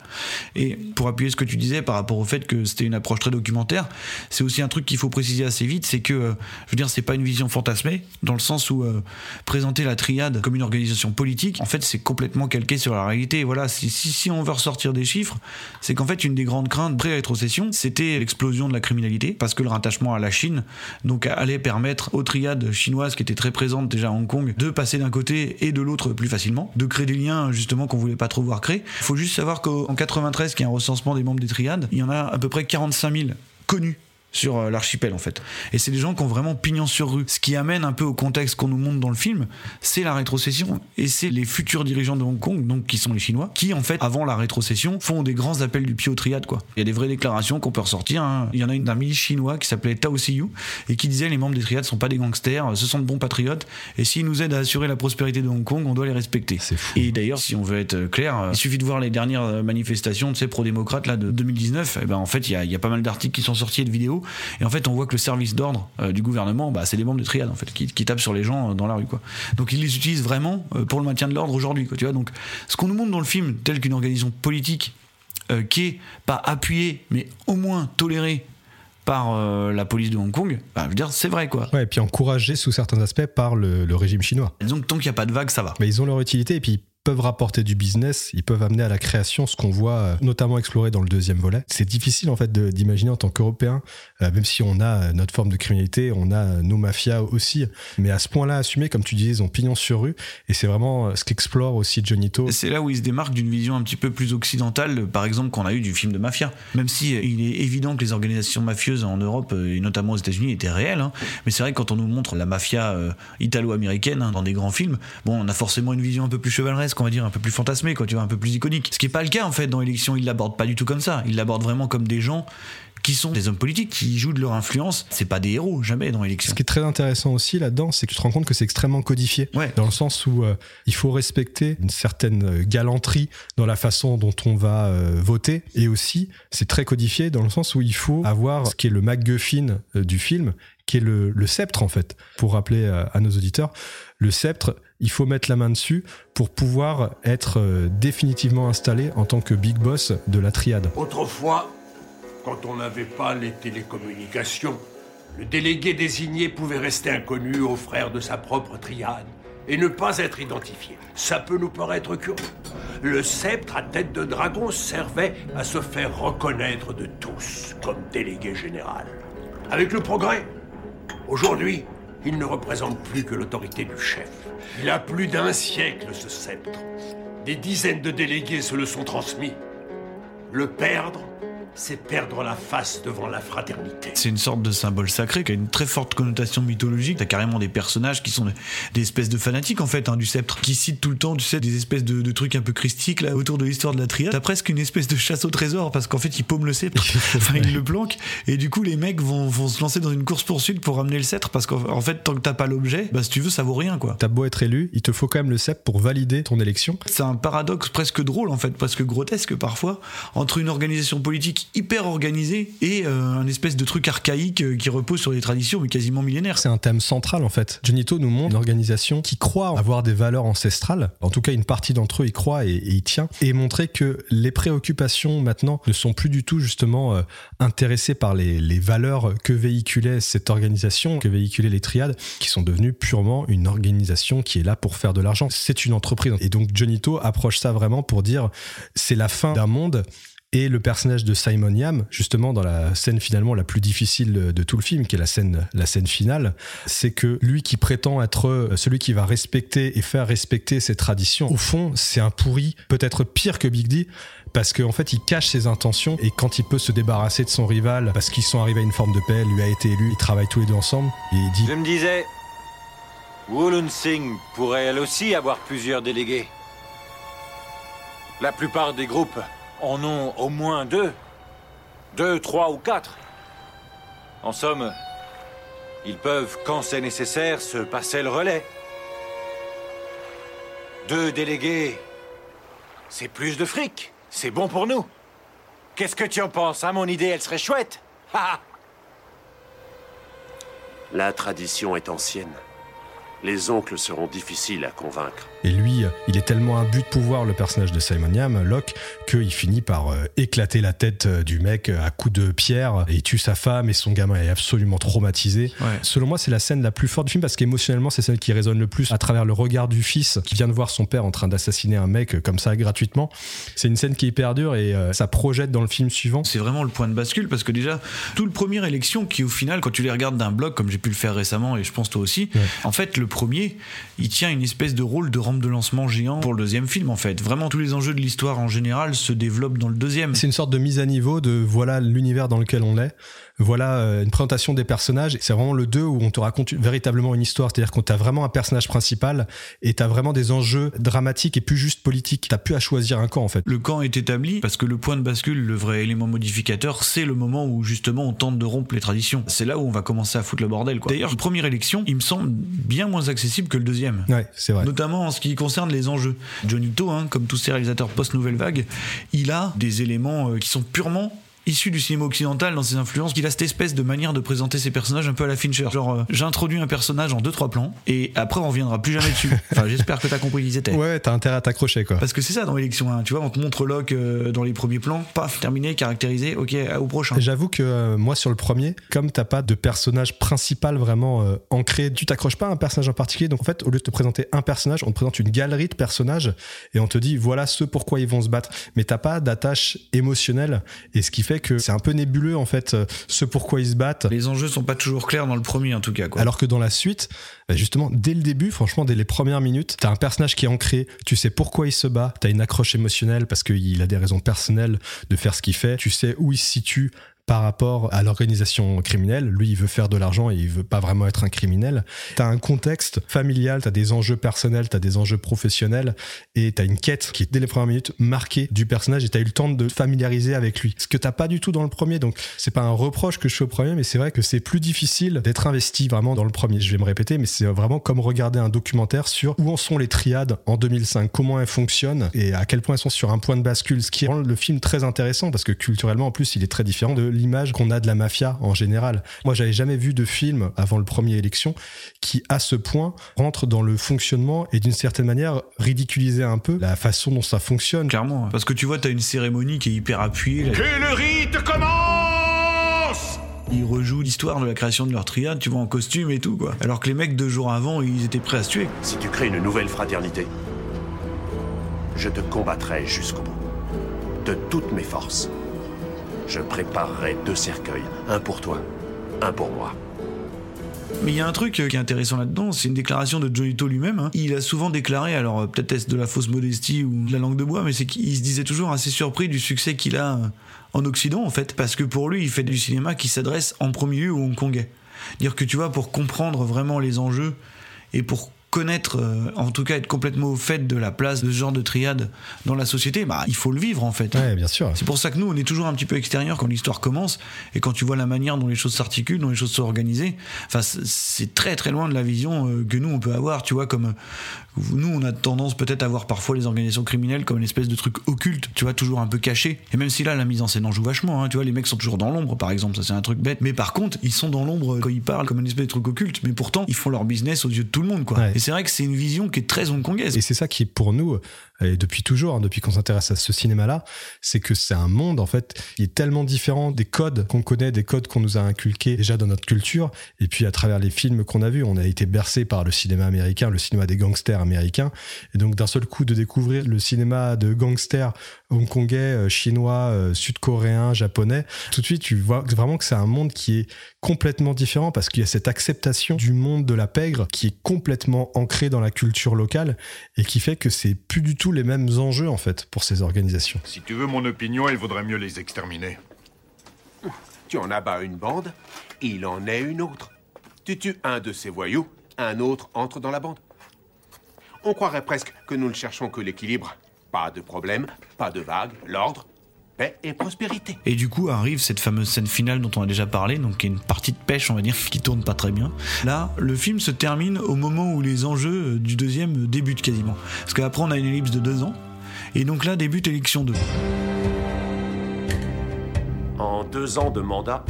Et pour appuyer ce que tu disais par rapport au fait que c'était une approche très documentaire, c'est aussi un truc qu'il faut préciser assez vite, c'est que, euh, je veux dire, c'est pas une vision fantasmée, dans le sens où euh, présenter la triade comme une organisation politique, en fait, c'est complètement calqué sur la réalité. Voilà, si, si, si on veut ressortir des chiffres, c'est qu'en fait, une des grandes craintes pré-rétrocession, c'était l'explosion de la criminalité, parce que le rattachement à la Chine, donc, allait permettre aux triades chinoises qui étaient très présentes déjà à Hong Kong, de passer d'un côté et de l'autre plus facilement, de créer des liens, justement, qu'on voulait pas trop voir créer. Faut juste savoir qu'en 93, qui est un recensement des membres des triades, il y en a à peu près 45 000 connus sur euh, l'archipel en fait. Et c'est des gens qui ont vraiment pignon sur rue. Ce qui amène un peu au contexte qu'on nous montre dans le film, c'est la rétrocession et c'est les futurs dirigeants de Hong Kong, donc qui sont les Chinois, qui en fait avant la rétrocession font des grands appels du pied aux triades quoi. Il y a des vraies déclarations qu'on peut ressortir. hein. Il y en a une d'un milice chinois qui s'appelait Tao Siyu et qui disait les membres des triades sont pas des gangsters, ce sont de bons patriotes et s'ils nous aident à assurer la prospérité de Hong Kong, on doit les respecter. C'est fou. Et d'ailleurs, si on veut être clair, il suffit de voir les dernières manifestations, tu sais, pro-démocrates là de 2019. Et ben en fait, il y y a pas mal d'articles qui sont sortis et de vidéos. Et en fait, on voit que le service d'ordre euh, du gouvernement, bah, c'est les membres de triade en fait, qui, qui tapent sur les gens euh, dans la rue, quoi. Donc ils les utilisent vraiment euh, pour le maintien de l'ordre aujourd'hui, quoi. Tu vois. Donc ce qu'on nous montre dans le film, tel qu'une organisation politique qui est pas appuyée, mais au moins tolérée par euh, la police de Hong Kong, bah, je veux dire, c'est vrai, quoi. Ouais, et puis encouragé sous certains aspects par le, le régime chinois. Et donc tant qu'il n'y a pas de vague, ça va. Mais ils ont leur utilité et puis peuvent rapporter du business, ils peuvent amener à la création ce qu'on voit euh, notamment explorer dans le deuxième volet. C'est difficile en fait d'imaginer en tant qu'Européen, euh, même si on a euh, notre forme de criminalité, on a nos mafias aussi, mais à ce point-là assumé, comme tu disais, ils ont pignon sur rue, et c'est vraiment ce qu'explore aussi Johnny To. C'est là où il se démarque d'une vision un petit peu plus occidentale, par exemple, qu'on a eu du film de mafia. Même si il est évident que les organisations mafieuses en Europe, et notamment aux États-Unis, étaient réelles. hein. Mais c'est vrai que quand on nous montre la mafia italo-américaine hein, dans des grands films, bon, on a forcément une vision un peu plus chevaleresque, on va dire, un peu plus fantasmée, quoi, tu vois, un peu plus iconique. Ce qui est pas le cas, en fait, dans l'élection. Il l'aborde pas du tout comme ça. Il l'aborde vraiment comme des gens qui sont des hommes politiques, qui jouent de leur influence. C'est pas des héros, jamais dans l'élection. Ce qui est très intéressant aussi là-dedans, c'est que tu te rends compte que c'est extrêmement codifié. Ouais. Dans le sens où euh, il faut respecter une certaine euh, galanterie dans la façon dont on va euh, voter. Et aussi, c'est très codifié dans le sens où il faut avoir ce qui est le MacGuffin euh, du film, qui est le, le sceptre en fait. Pour rappeler euh, à nos auditeurs, le sceptre, il faut mettre la main dessus pour pouvoir être euh, définitivement installé en tant que big boss de la triade. Autrefois, quand on n'avait pas les télécommunications, le délégué désigné pouvait rester inconnu aux frères de sa propre triade et ne pas être identifié. Ça peut nous paraître curieux. Le sceptre à tête de dragon servait à se faire reconnaître de tous comme délégué général. Avec le progrès, aujourd'hui, il ne représente plus que l'autorité du chef. Il a plus d'un siècle, ce sceptre. Des dizaines de délégués se le sont transmis. Le perdre, c'est perdre la face devant la fraternité. C'est une sorte de symbole sacré qui a une très forte connotation mythologique. T'as carrément des personnages qui sont des, espèces de fanatiques en fait hein, du sceptre, qui citent tout le temps, tu sais, des espèces de, de trucs un peu christiques là autour de l'histoire de la triade. T'as presque une espèce de chasse au trésor parce qu'en fait ils paument le sceptre, enfin ils le planquent, et du coup les mecs vont, vont se lancer dans une course poursuite pour ramener le sceptre parce qu'en en fait tant que t'as pas l'objet, bah si tu veux ça vaut rien quoi. T'as beau être élu, il te faut quand même le sceptre pour valider ton élection. C'est un paradoxe presque drôle en fait, presque grotesque parfois, entre une organisation politique hyper organisée et euh, un espèce de truc archaïque euh, qui repose sur des traditions mais quasiment millénaires. C'est un thème central en fait. Junito nous montre une organisation qui croit avoir des valeurs ancestrales. En tout cas, une partie d'entre eux y croit et, y tient. Et montrer que les préoccupations maintenant ne sont plus du tout justement euh, intéressées par les, valeurs que véhiculait cette organisation, que véhiculaient les triades, qui sont devenues purement une organisation qui est là pour faire de l'argent. C'est une entreprise. Et donc Junito approche ça vraiment pour dire c'est la fin d'un monde et le personnage de Simon Yam, justement dans la scène finalement la plus difficile de tout le film, qui est la scène, la scène finale, c'est que lui qui prétend être celui qui va respecter et faire respecter ses traditions, au fond, c'est un pourri, peut-être pire que Big D, parce qu'en fait, il cache ses intentions et quand il peut se débarrasser de son rival, parce qu'ils sont arrivés à une forme de paix, lui a été élu, ils travaillent tous les deux ensemble, et il dit Je me disais, Wulun Singh pourrait elle aussi avoir plusieurs délégués. La plupart des groupes en ont au moins deux. Deux, trois ou quatre. En somme, ils peuvent, quand c'est nécessaire, se passer le relais. Deux délégués, c'est plus de fric. C'est bon pour nous. Qu'est-ce que tu en penses, hein? Mon idée, elle serait chouette. La tradition est ancienne. Les oncles seront difficiles à convaincre. Et lui, il est tellement un but de pouvoir, le personnage de Simon Yam, Locke, qu'il finit par euh, éclater la tête euh, du mec euh, à coups de pierre et il tue sa femme et son gamin est absolument traumatisé. Ouais. Selon moi, c'est la scène la plus forte du film parce qu'émotionnellement, c'est celle qui résonne le plus à travers le regard du fils qui vient de voir son père en train d'assassiner un mec comme ça gratuitement. C'est une scène qui est hyper dure et ça projette dans le film suivant. C'est vraiment le point de bascule parce que déjà, tout le premier élection qui au final, quand tu les regardes d'un bloc, comme j'ai pu le faire récemment et je pense toi aussi, Ouais. en fait, le premier, il tient une espèce de rôle de de lancement géant pour le deuxième film en fait. Vraiment, tous les enjeux de l'histoire en général se développent dans le deuxième. C'est une sorte de mise à niveau de voilà l'univers dans lequel on est. Voilà euh, une présentation des personnages. C'est vraiment le 2 où on te raconte véritablement une histoire. C'est-à-dire qu'on t'a vraiment un personnage principal et t'as vraiment des enjeux dramatiques et plus juste politiques. T'as plus à choisir un camp en fait. Le camp est établi parce que le point de bascule, le vrai élément modificateur, c'est le moment où justement on tente de rompre les traditions. C'est là où on va commencer à foutre le bordel. quoi. D'ailleurs, la première élection, il me semble bien moins accessible que le deuxième. Ouais, c'est vrai. Notamment en ce qui concerne les enjeux. Johnny To, hein, comme tous ces réalisateurs post-nouvelle vague, il a des éléments euh, qui sont purement issu du cinéma occidental dans ses influences, qu'il a cette espèce de manière de présenter ses personnages un peu à la Fincher. Genre, euh, j'introduis un personnage en deux trois plans et après on reviendra plus jamais dessus. Enfin, j'espère que t'as compris qui ils étaient. Ouais, t'as intérêt à t'accrocher quoi. Parce que c'est ça dans l'élection 1, tu vois, on te montre Locke euh, dans les premiers plans, paf, terminé, caractérisé, ok, au prochain. J'avoue que euh, moi sur le premier, comme t'as pas de personnage principal vraiment ancré, tu t'accroches pas à un personnage en particulier, donc en fait au lieu de te présenter un personnage, on te présente une galerie de personnages et on te dit voilà ce pourquoi ils vont se battre, mais t'as pas d'attache émotionnelle et ce qui fait que c'est un peu nébuleux en fait euh, ce pourquoi ils se battent. Les enjeux sont pas toujours clairs dans le premier en tout cas. Quoi. Alors que dans la suite, bah, justement, dès le début, franchement, dès les premières minutes, t'as un personnage qui est ancré, tu sais pourquoi il se bat, t'as une accroche émotionnelle parce qu'il a des raisons personnelles de faire ce qu'il fait, tu sais où il se situe par rapport à l'organisation criminelle. Lui, il veut faire de l'argent et il veut pas vraiment être un criminel. T'as un contexte familial, t'as des enjeux personnels, t'as des enjeux professionnels et t'as une quête qui est dès les premières minutes marquée du personnage et t'as eu le temps de te familiariser avec lui. Ce que t'as pas du tout dans le premier. Donc, c'est pas un reproche que je fais au premier, mais c'est vrai que c'est plus difficile d'être investi vraiment dans le premier. Je vais me répéter, mais c'est vraiment comme regarder un documentaire sur où en sont les triades en 2005, comment elles fonctionnent et à quel point elles sont sur un point de bascule, ce qui rend le film très intéressant parce que culturellement, en plus, il est très différent de l'image qu'on a de la mafia en général. Moi, j'avais jamais vu de film avant le premier élection qui, à ce point, rentre dans le fonctionnement et d'une certaine manière ridiculiser un peu la façon dont ça fonctionne. Clairement, parce que tu vois, t'as une cérémonie qui est hyper appuyée. là. Que le rite commence Ils rejouent l'histoire de la création de leur triade, tu vois, en costume et tout, quoi. Alors que les mecs, deux jours avant, ils étaient prêts à se tuer. Si tu crées une nouvelle fraternité, je te combattrai jusqu'au bout. De toutes mes forces. Je préparerai deux cercueils, un pour toi, un pour moi. Mais il y a un truc euh, qui est intéressant là-dedans, c'est une déclaration de Johnito lui-même. hein. Il a souvent déclaré, alors euh, peut-être est-ce de la fausse modestie ou de la langue de bois, mais c'est qu'il se disait toujours assez surpris du succès qu'il a euh, en Occident, en fait, parce que pour lui, il fait du cinéma qui s'adresse en premier lieu aux Hongkongais. Dire que tu vois, pour comprendre vraiment les enjeux et pour connaître, euh, en tout cas être complètement au fait de la place de ce genre de triade dans la société, bah il faut le vivre en fait. Ouais, bien sûr. C'est pour ça que nous, on est toujours un petit peu extérieur quand l'histoire commence et quand tu vois la manière dont les choses s'articulent, dont les choses sont organisées. Enfin, c'est- très très loin de la vision euh, que nous on peut avoir. Tu vois, comme euh, nous, on a tendance peut-être à voir parfois les organisations criminelles comme une espèce de truc occulte, tu vois, toujours un peu caché. Et même si là, la mise en scène en joue vachement. hein, tu vois, les mecs sont toujours dans l'ombre, par exemple. Ça, c'est un truc bête. Mais par contre, ils sont dans l'ombre quand ils parlent comme une espèce de truc occulte. Mais pourtant, ils font leur business aux yeux de tout le monde, quoi. Ouais. C'est vrai que c'est une vision qui est très hongkongaise. Et c'est ça qui pour nous, et depuis toujours, hein, depuis qu'on s'intéresse à ce cinéma-là, c'est que c'est un monde en fait qui est tellement différent des codes qu'on connaît, des codes qu'on nous a inculqués déjà dans notre culture, et puis à travers les films qu'on a vus, on a été bercé par le cinéma américain, le cinéma des gangsters américains, et donc d'un seul coup de découvrir le cinéma de gangsters hongkongais, euh, chinois, euh, sud-coréens, japonais, tout de suite tu vois vraiment que c'est un monde qui est complètement différent parce qu'il y a cette acceptation du monde de la pègre qui est complètement ancrée dans la culture locale et qui fait que c'est plus du tout les mêmes enjeux en fait pour ces organisations. Si tu veux mon opinion, il vaudrait mieux les exterminer. Tu en abats une bande, il en est une autre. Tu tues un de ces voyous, un autre entre dans la bande. On croirait presque que nous ne cherchons que l'équilibre. Pas de problème, pas de vagues, l'ordre, paix et prospérité. Et du coup arrive cette fameuse scène finale dont on a déjà parlé, donc qui est une partie de pêche, on va dire, qui tourne pas très bien. Là, le film se termine au moment où les enjeux euh, du deuxième débutent quasiment. Parce qu'après, on a une ellipse de deux ans. Et donc là débute élection 2. En deux ans de mandat,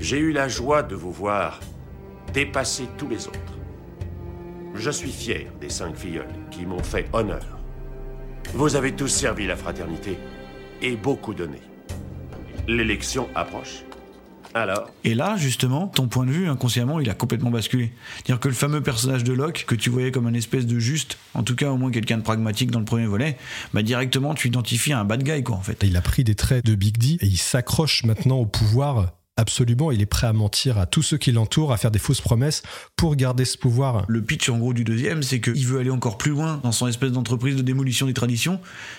j'ai eu la joie de vous voir dépasser tous les autres. Je suis fier des cinq filleuls qui m'ont fait honneur. Vous avez tous servi la fraternité et beaucoup donné. L'élection approche. Alors, Et là, justement, ton point de vue, inconsciemment, il a complètement basculé. C'est-à-dire que le fameux personnage de Locke, que tu voyais comme un espèce de juste, en tout cas au moins quelqu'un de pragmatique dans le premier volet, bah directement tu identifies un bad guy, quoi, en fait. Il a pris des traits de Big D et il s'accroche maintenant au pouvoir. Absolument, il est prêt à mentir à tous ceux qui l'entourent, à faire des fausses promesses pour garder ce pouvoir. Le pitch en gros du deuxième, c'est qu'il veut aller encore plus loin dans son espèce d'entreprise de démolition des traditions,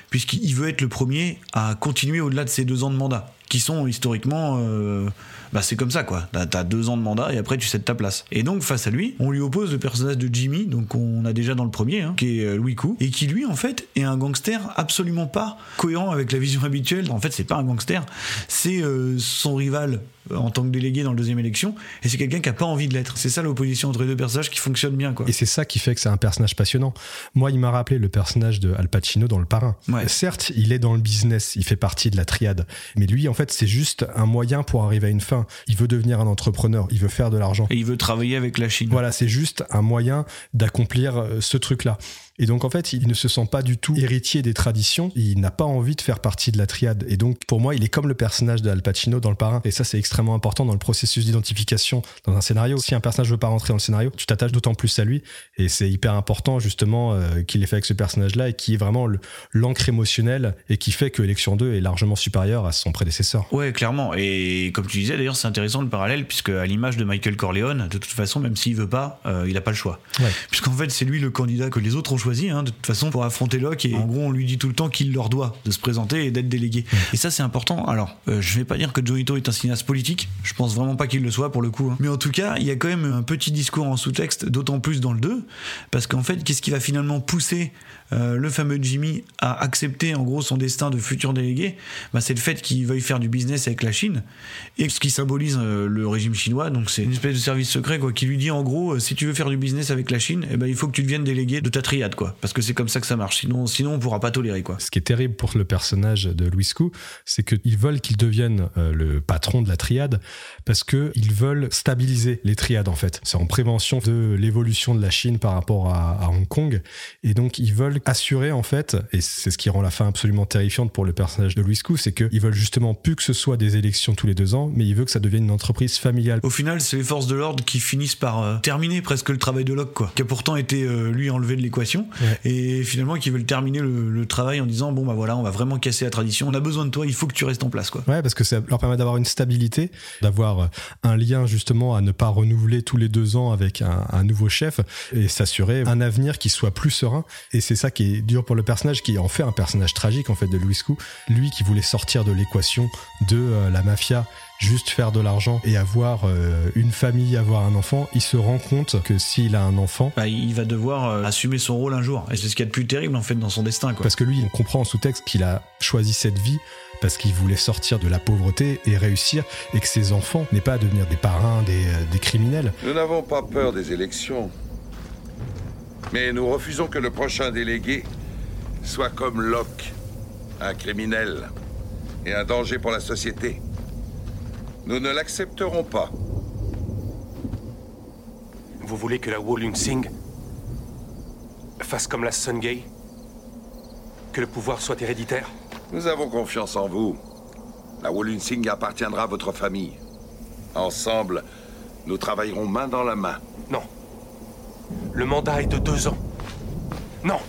puisqu'il veut être le premier à continuer au-delà de ses deux ans de mandat, qui sont historiquement, euh, bah c'est comme ça quoi. T'as deux ans de mandat et après tu cèdes ta place. Et donc face à lui, on lui oppose le personnage de Jimmy, donc on a déjà dans le premier, hein, qui est euh, Louis Koo, et qui lui en fait est un gangster absolument pas cohérent avec la vision habituelle. En fait, c'est pas un gangster, c'est euh, son rival en tant que délégué dans la deuxième élection, et c'est quelqu'un qui a pas envie de l'être. C'est ça l'opposition entre les deux personnages qui fonctionne bien quoi. Et c'est ça qui fait que c'est un personnage passionnant. Moi, il m'a rappelé le personnage de Al Pacino dans Le Parrain. Ouais. Certes, il est dans le business, il fait partie de la triade. Mais lui, en fait, fait, c'est juste un moyen pour arriver à une fin. Il veut devenir un entrepreneur, il veut faire de l'argent. Et il veut travailler avec la Chine. Voilà, c'est juste un moyen d'accomplir euh, ce truc-là. Et donc en fait, il ne se sent pas du tout héritier des traditions, il n'a pas envie de faire partie de la triade. Et donc pour moi, il est comme le personnage de Al Pacino dans Le Parrain. Et ça, c'est extrêmement important dans le processus d'identification dans un scénario. Si un personnage veut pas rentrer dans le scénario, tu t'attaches d'autant plus à lui. Et c'est hyper important justement euh, qu'il ait fait avec ce personnage-là et qui est vraiment l'encre émotionnelle et qui fait que Élection 2 est largement supérieur à son prédécesseur. Ouais, clairement. Et comme tu disais, d'ailleurs, c'est intéressant le parallèle, puisque à l'image de Michael Corleone, de toute façon, même s'il veut pas, euh, il a pas le choix. Ouais. Puisqu'en fait, c'est lui le candidat que les autres ont choisi, hein, de toute façon, pour affronter Locke. Et en gros, on lui dit tout le temps qu'il leur doit de se présenter et d'être délégué. Et ça, c'est important. Alors, euh, je vais pas dire que Joe Ito est un cinéaste politique. Je pense vraiment pas qu'il le soit pour le coup. hein. Mais en tout cas, il y a quand même un petit discours en sous-texte, d'autant plus dans le 2, parce qu'en fait, qu'est-ce qui va finalement pousser euh, le fameux Jimmy à accepter en gros son destin de futur délégué bah, C'est le fait qu'il veuille faire du business avec la Chine et ce qui symbolise euh, le régime chinois. Donc c'est une espèce de service secret quoi, qui lui dit en gros euh, si tu veux faire du business avec la Chine, eh ben, il faut que tu deviennes délégué de ta triade quoi, parce que c'est comme ça que ça marche. Sinon, sinon on pourra pas tolérer quoi. Ce qui est terrible pour le personnage de Louis Koo, c'est qu'ils veulent qu'il devienne le patron de la triade parce qu'ils veulent stabiliser les triades en fait. C'est en prévention de l'évolution de la Chine par rapport à Hong Kong. Et donc ils veulent assurer en fait, et c'est ce qui rend la fin absolument terrifiante pour le personnage de Louis Koo, c'est qu'ils veulent justement plus que ce soit des élections tous les deux ans, mais ils veulent que ça devienne une entreprise familiale. Au final, c'est les forces de l'ordre qui finissent par euh, terminer presque le travail de Locke, quoi, qui a pourtant été euh, lui enlevé de l'équation, et finalement qui veulent terminer le, le travail en disant bon bah voilà, on va vraiment casser la tradition, on a besoin de toi, il faut que tu restes en place quoi. Ouais, parce que ça leur permet d'avoir une stabilité, d'avoir euh, un lien justement à ne pas renouveler tous les deux ans avec un, un nouveau chef et s'assurer un avenir qui soit plus serein. Et c'est ça qui est dur pour le personnage, qui en fait un personnage tragique en fait de Louis Koo. Lui qui voulait sortir de l'équation de euh, la mafia juste faire de l'argent et avoir euh, une famille, avoir un enfant, il se rend compte que s'il a un enfant, bah, il va devoir euh, assumer son rôle un jour. Et c'est ce qu'il y a de plus terrible en fait dans son destin. Quoi. Parce que lui, on comprend en sous-texte qu'il a choisi cette vie parce qu'il voulait sortir de la pauvreté et réussir, et que ses enfants n'aient pas à devenir des parrains, des, des criminels. Nous n'avons pas peur des élections. Mais nous refusons que le prochain délégué soit comme Locke, un criminel et un danger pour la société. Nous ne l'accepterons pas. Vous voulez que la Wolung Singh fasse comme la Sungay Que le pouvoir soit héréditaire? Nous avons confiance en vous. La Wolun Singh appartiendra à votre famille. Ensemble, nous travaillerons main dans la main. Non. Le mandat est de deux ans. Non.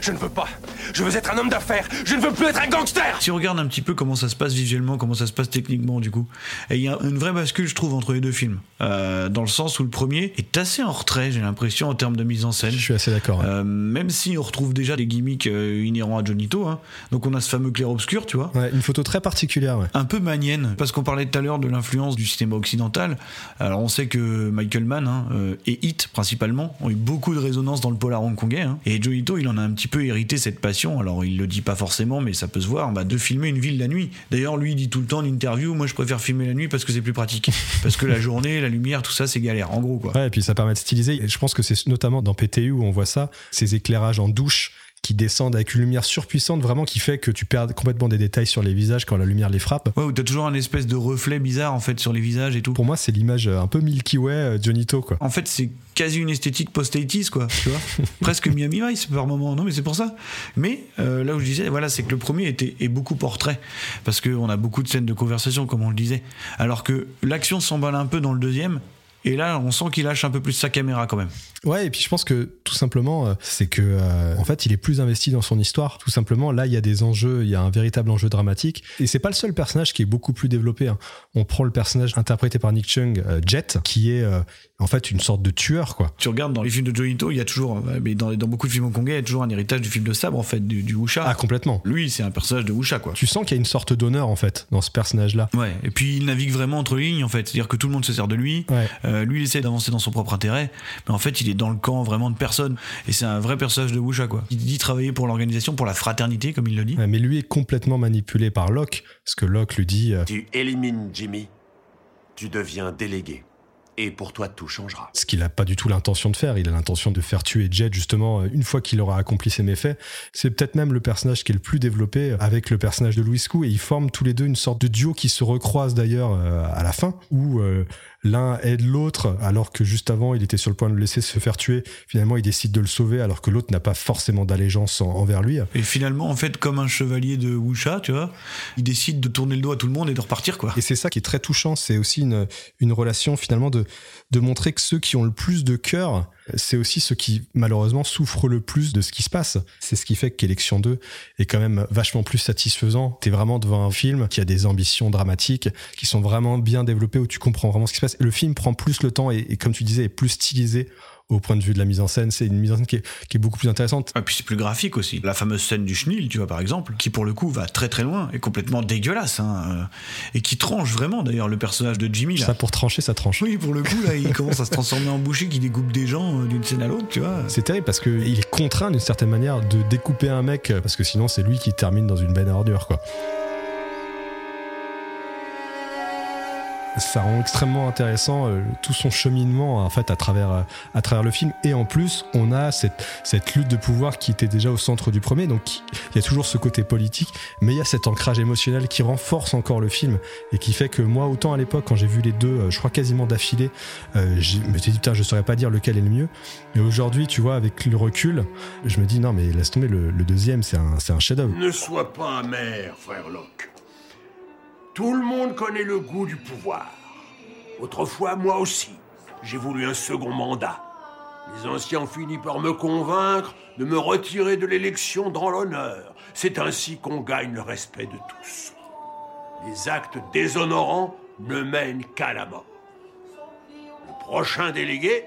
Je ne veux pas. Je veux être un homme d'affaires. Je ne veux plus être un gangster. Si on regarde un petit peu comment ça se passe visuellement, comment ça se passe techniquement, du coup, il y a une vraie bascule, je trouve, entre les deux films. Euh, dans le sens où le premier est assez en retrait, j'ai l'impression, en termes de mise en scène. Je suis assez d'accord. Euh, même si on retrouve déjà des gimmicks euh, inhérents à Johnito. Hein. Donc on a ce fameux clair-obscur, tu vois. Ouais, une photo très particulière, ouais. Un peu manienne, parce qu'on parlait tout à l'heure de l'influence du cinéma occidental. Alors on sait que Michael Mann hein, euh, et Hit, principalement, ont eu beaucoup de résonance dans le polar hongkongais. Hein. Et Johnito, il en a un petit peu hérité cette passion. Alors il le dit pas forcément, mais ça peut se voir, bah, de filmer une ville la nuit. D'ailleurs, lui, il dit tout le temps en interview, moi je préfère filmer la nuit parce que c'est plus pratique. parce que la journée, la lumière, tout ça, c'est galère, en gros, quoi. Ouais, et puis ça permet de styliser. Et je pense que c'est notamment dans PTU où on voit ça, ces éclairages en douche qui descendent avec une lumière surpuissante vraiment qui fait que tu perds complètement des détails sur les visages quand la lumière les frappe. Ouais, où t'as toujours un espèce de reflet bizarre en fait sur les visages et tout. Pour moi, c'est l'image un peu Milky Way, euh, Johnito quoi. En fait, c'est quasi une esthétique post-80s quoi, tu vois. Presque Miami Vice par moment. Non, mais c'est pour ça. Mais euh, là où je disais, voilà, c'est que le premier était est beaucoup portrait parce qu'on a beaucoup de scènes de conversation comme on le disait, alors que l'action s'emballe un peu dans le deuxième. Et là, on sent qu'il lâche un peu plus sa caméra quand même. Ouais, et puis je pense que tout simplement, euh, c'est que euh, en fait, il est plus investi dans son histoire. Tout simplement, là, il y a des enjeux, il y a un véritable enjeu dramatique. Et c'est pas le seul personnage qui est beaucoup plus développé. hein. On prend le personnage interprété par Nick Chung, euh, Jet, qui est euh, en fait une sorte de tueur, quoi. Tu regardes dans les films de Joe il y a toujours, mais dans, dans beaucoup de films hongkongais, il y a toujours un héritage du film de sabre en fait, du, du wuxia. Ah, complètement. Lui, c'est un personnage de wuxia quoi. Tu sens qu'il y a une sorte d'honneur en fait dans ce personnage-là. Ouais, et puis il navigue vraiment entre lignes en fait, c'est-à-dire que tout le monde se sert de lui. Ouais. Euh, lui, il essaie d'avancer dans son propre intérêt, mais en fait, il est dans le camp vraiment de personne. Et c'est un vrai personnage de wuxia quoi. Il dit travailler pour l'organisation, pour la fraternité, comme il le dit. Ouais, mais lui est complètement manipulé par Locke, parce que Locke lui dit euh, Tu élimines Jimmy, tu deviens délégué. Et pour toi, tout changera. Ce qu'il n'a pas du tout l'intention de faire. Il a l'intention de faire tuer Jet, justement, une fois qu'il aura accompli ses méfaits. C'est peut-être même le personnage qui est le plus développé avec le personnage de Louis Kou. Et ils forment tous les deux une sorte de duo qui se recroise d'ailleurs euh, à la fin, où euh, l'un aide l'autre, alors que juste avant, il était sur le point de le laisser se faire tuer. Finalement, il décide de le sauver, alors que l'autre n'a pas forcément d'allégeance en- envers lui. Et finalement, en fait, comme un chevalier de Wuxia, tu vois, il décide de tourner le dos à tout le monde et de repartir, quoi. Et c'est ça qui est très touchant, c'est aussi une, une relation finalement de, de montrer que ceux qui ont le plus de cœur, c'est aussi ceux qui malheureusement souffrent le plus de ce qui se passe. C'est ce qui fait qu'Élection 2 est quand même vachement plus satisfaisant. T'es vraiment devant un film qui a des ambitions dramatiques, qui sont vraiment bien développées, où tu comprends vraiment ce qui se passe. Et le film prend plus le temps et, et comme tu disais, est plus stylisé au point de vue de la mise en scène. C'est une mise en scène qui est, qui est beaucoup plus intéressante. Et puis c'est plus graphique aussi. La fameuse scène du chenil, tu vois, par exemple, qui pour le coup va très très loin et complètement dégueulasse, hein, euh, et qui tranche vraiment d'ailleurs le personnage de Jimmy. Là. Ça pour trancher, ça tranche. Oui, pour le coup, là, il commence à se transformer en boucher qui découpe des gens euh, d'une scène à l'autre, tu vois. C'est terrible parce qu'il est contraint d'une certaine manière de découper un mec parce que sinon c'est lui qui termine dans une benne à ordures quoi. Ça rend extrêmement intéressant euh, tout son cheminement en fait à travers euh, à travers le film. Et en plus on a cette cette lutte de pouvoir qui était déjà au centre du premier. Donc il y a toujours ce côté politique mais il y a cet ancrage émotionnel qui renforce encore le film et qui fait que moi autant à l'époque quand j'ai vu les deux euh, je crois quasiment d'affilée euh, je me suis dit putain je saurais pas dire lequel est le mieux. Et aujourd'hui tu vois avec le recul je me dis non mais laisse tomber le, le deuxième c'est un c'est un chef-d'œuvre. Ne sois pas amer, frère Locke. Tout le monde connaît le goût du pouvoir. Autrefois, moi aussi, j'ai voulu un second mandat. Les anciens ont fini par me convaincre de me retirer de l'élection dans l'honneur. C'est ainsi qu'on gagne le respect de tous. Les actes déshonorants ne mènent qu'à la mort. Le prochain délégué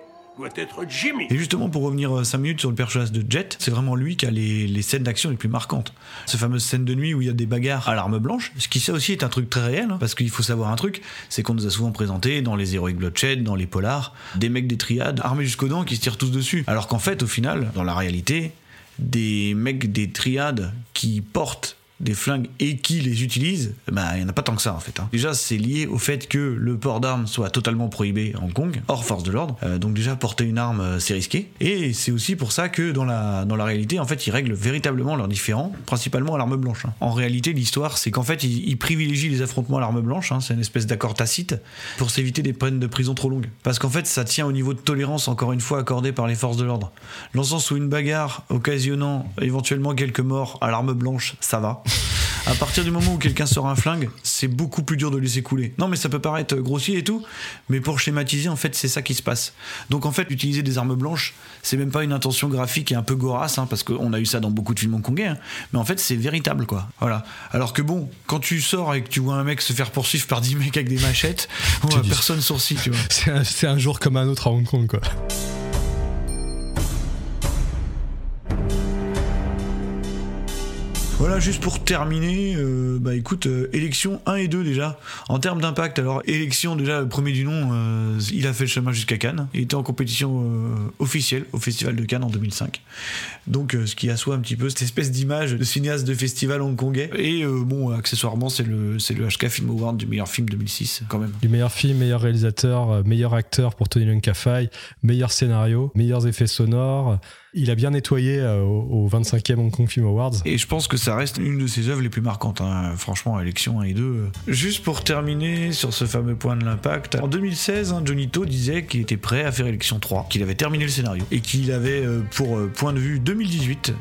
Et justement, pour revenir 5 minutes sur le personnage de Jet, c'est vraiment lui qui a les, scènes d'action les plus marquantes. Cette fameuse scène de nuit où il y a des bagarres à l'arme blanche, ce qui ça aussi est un truc très réel, hein, parce qu'il faut savoir un truc, c'est qu'on nous a souvent présenté dans les Heroic Bloodshed, dans les polars, des mecs des triades armés jusqu'aux dents qui se tirent tous dessus. Alors qu'en fait, au final, dans la réalité, des mecs des triades qui portent des flingues et qui les utilisent, bah, il n'y en a pas tant que ça en fait. hein. Déjà, c'est lié au fait que le port d'armes soit totalement prohibé à Hong Kong, hors force de l'ordre. Euh, donc déjà, porter une arme, euh, c'est risqué. Et c'est aussi pour ça que dans la, dans la réalité, en fait, ils règlent véritablement leurs différends, principalement à l'arme blanche. hein. En réalité, l'histoire, c'est qu'en fait, ils, privilégient les affrontements à l'arme blanche. hein. C'est une espèce d'accord tacite pour s'éviter des peines de prison trop longues. Parce qu'en fait, ça tient au niveau de tolérance, encore une fois, accordé par les forces de l'ordre. Dans le sens où une bagarre occasionnant éventuellement quelques morts à l'arme blanche, ça va. À partir du moment où quelqu'un sort un flingue, c'est beaucoup plus dur de laisser couler. Non, mais ça peut paraître grossier et tout, mais pour schématiser, en fait, c'est ça qui se passe. Donc, en fait, utiliser des armes blanches, c'est même pas une intention graphique et un peu gorasse, hein, parce qu'on a eu ça dans beaucoup de films hongkongais, hein, mais en fait, c'est véritable, quoi. Voilà. Alors que bon, quand tu sors et que tu vois un mec se faire poursuivre par 10 mecs avec des machettes, personne sourcille, tu vois. c'est un, c'est un jour comme un autre à Hong Kong quoi. Voilà, juste pour terminer, euh, bah écoute, euh, élection 1 et 2 déjà. En termes d'impact, alors élection déjà, le premier du nom, euh, il a fait le chemin jusqu'à Cannes. Il était en compétition euh, officielle au Festival de Cannes en 2005. Donc euh, ce qui assoit un petit peu cette espèce d'image de cinéaste de festival hongkongais. Et euh, bon, accessoirement, c'est le, c'est le HK Film Award du meilleur film 2006 quand même. Du meilleur film, meilleur réalisateur, meilleur acteur pour Tony Leung meilleur scénario, meilleurs effets sonores. Il a bien nettoyé euh, au, au 25e Hong Kong Film Awards. Et je pense que ça reste une de ses œuvres les plus marquantes, hein. franchement, élection 1 et 2. euh. Juste pour terminer sur ce fameux point de l'impact, en 2016, hein, Johnny To disait qu'il était prêt à faire élection 3, qu'il avait terminé le scénario et qu'il avait euh, pour euh, point de vue 2018.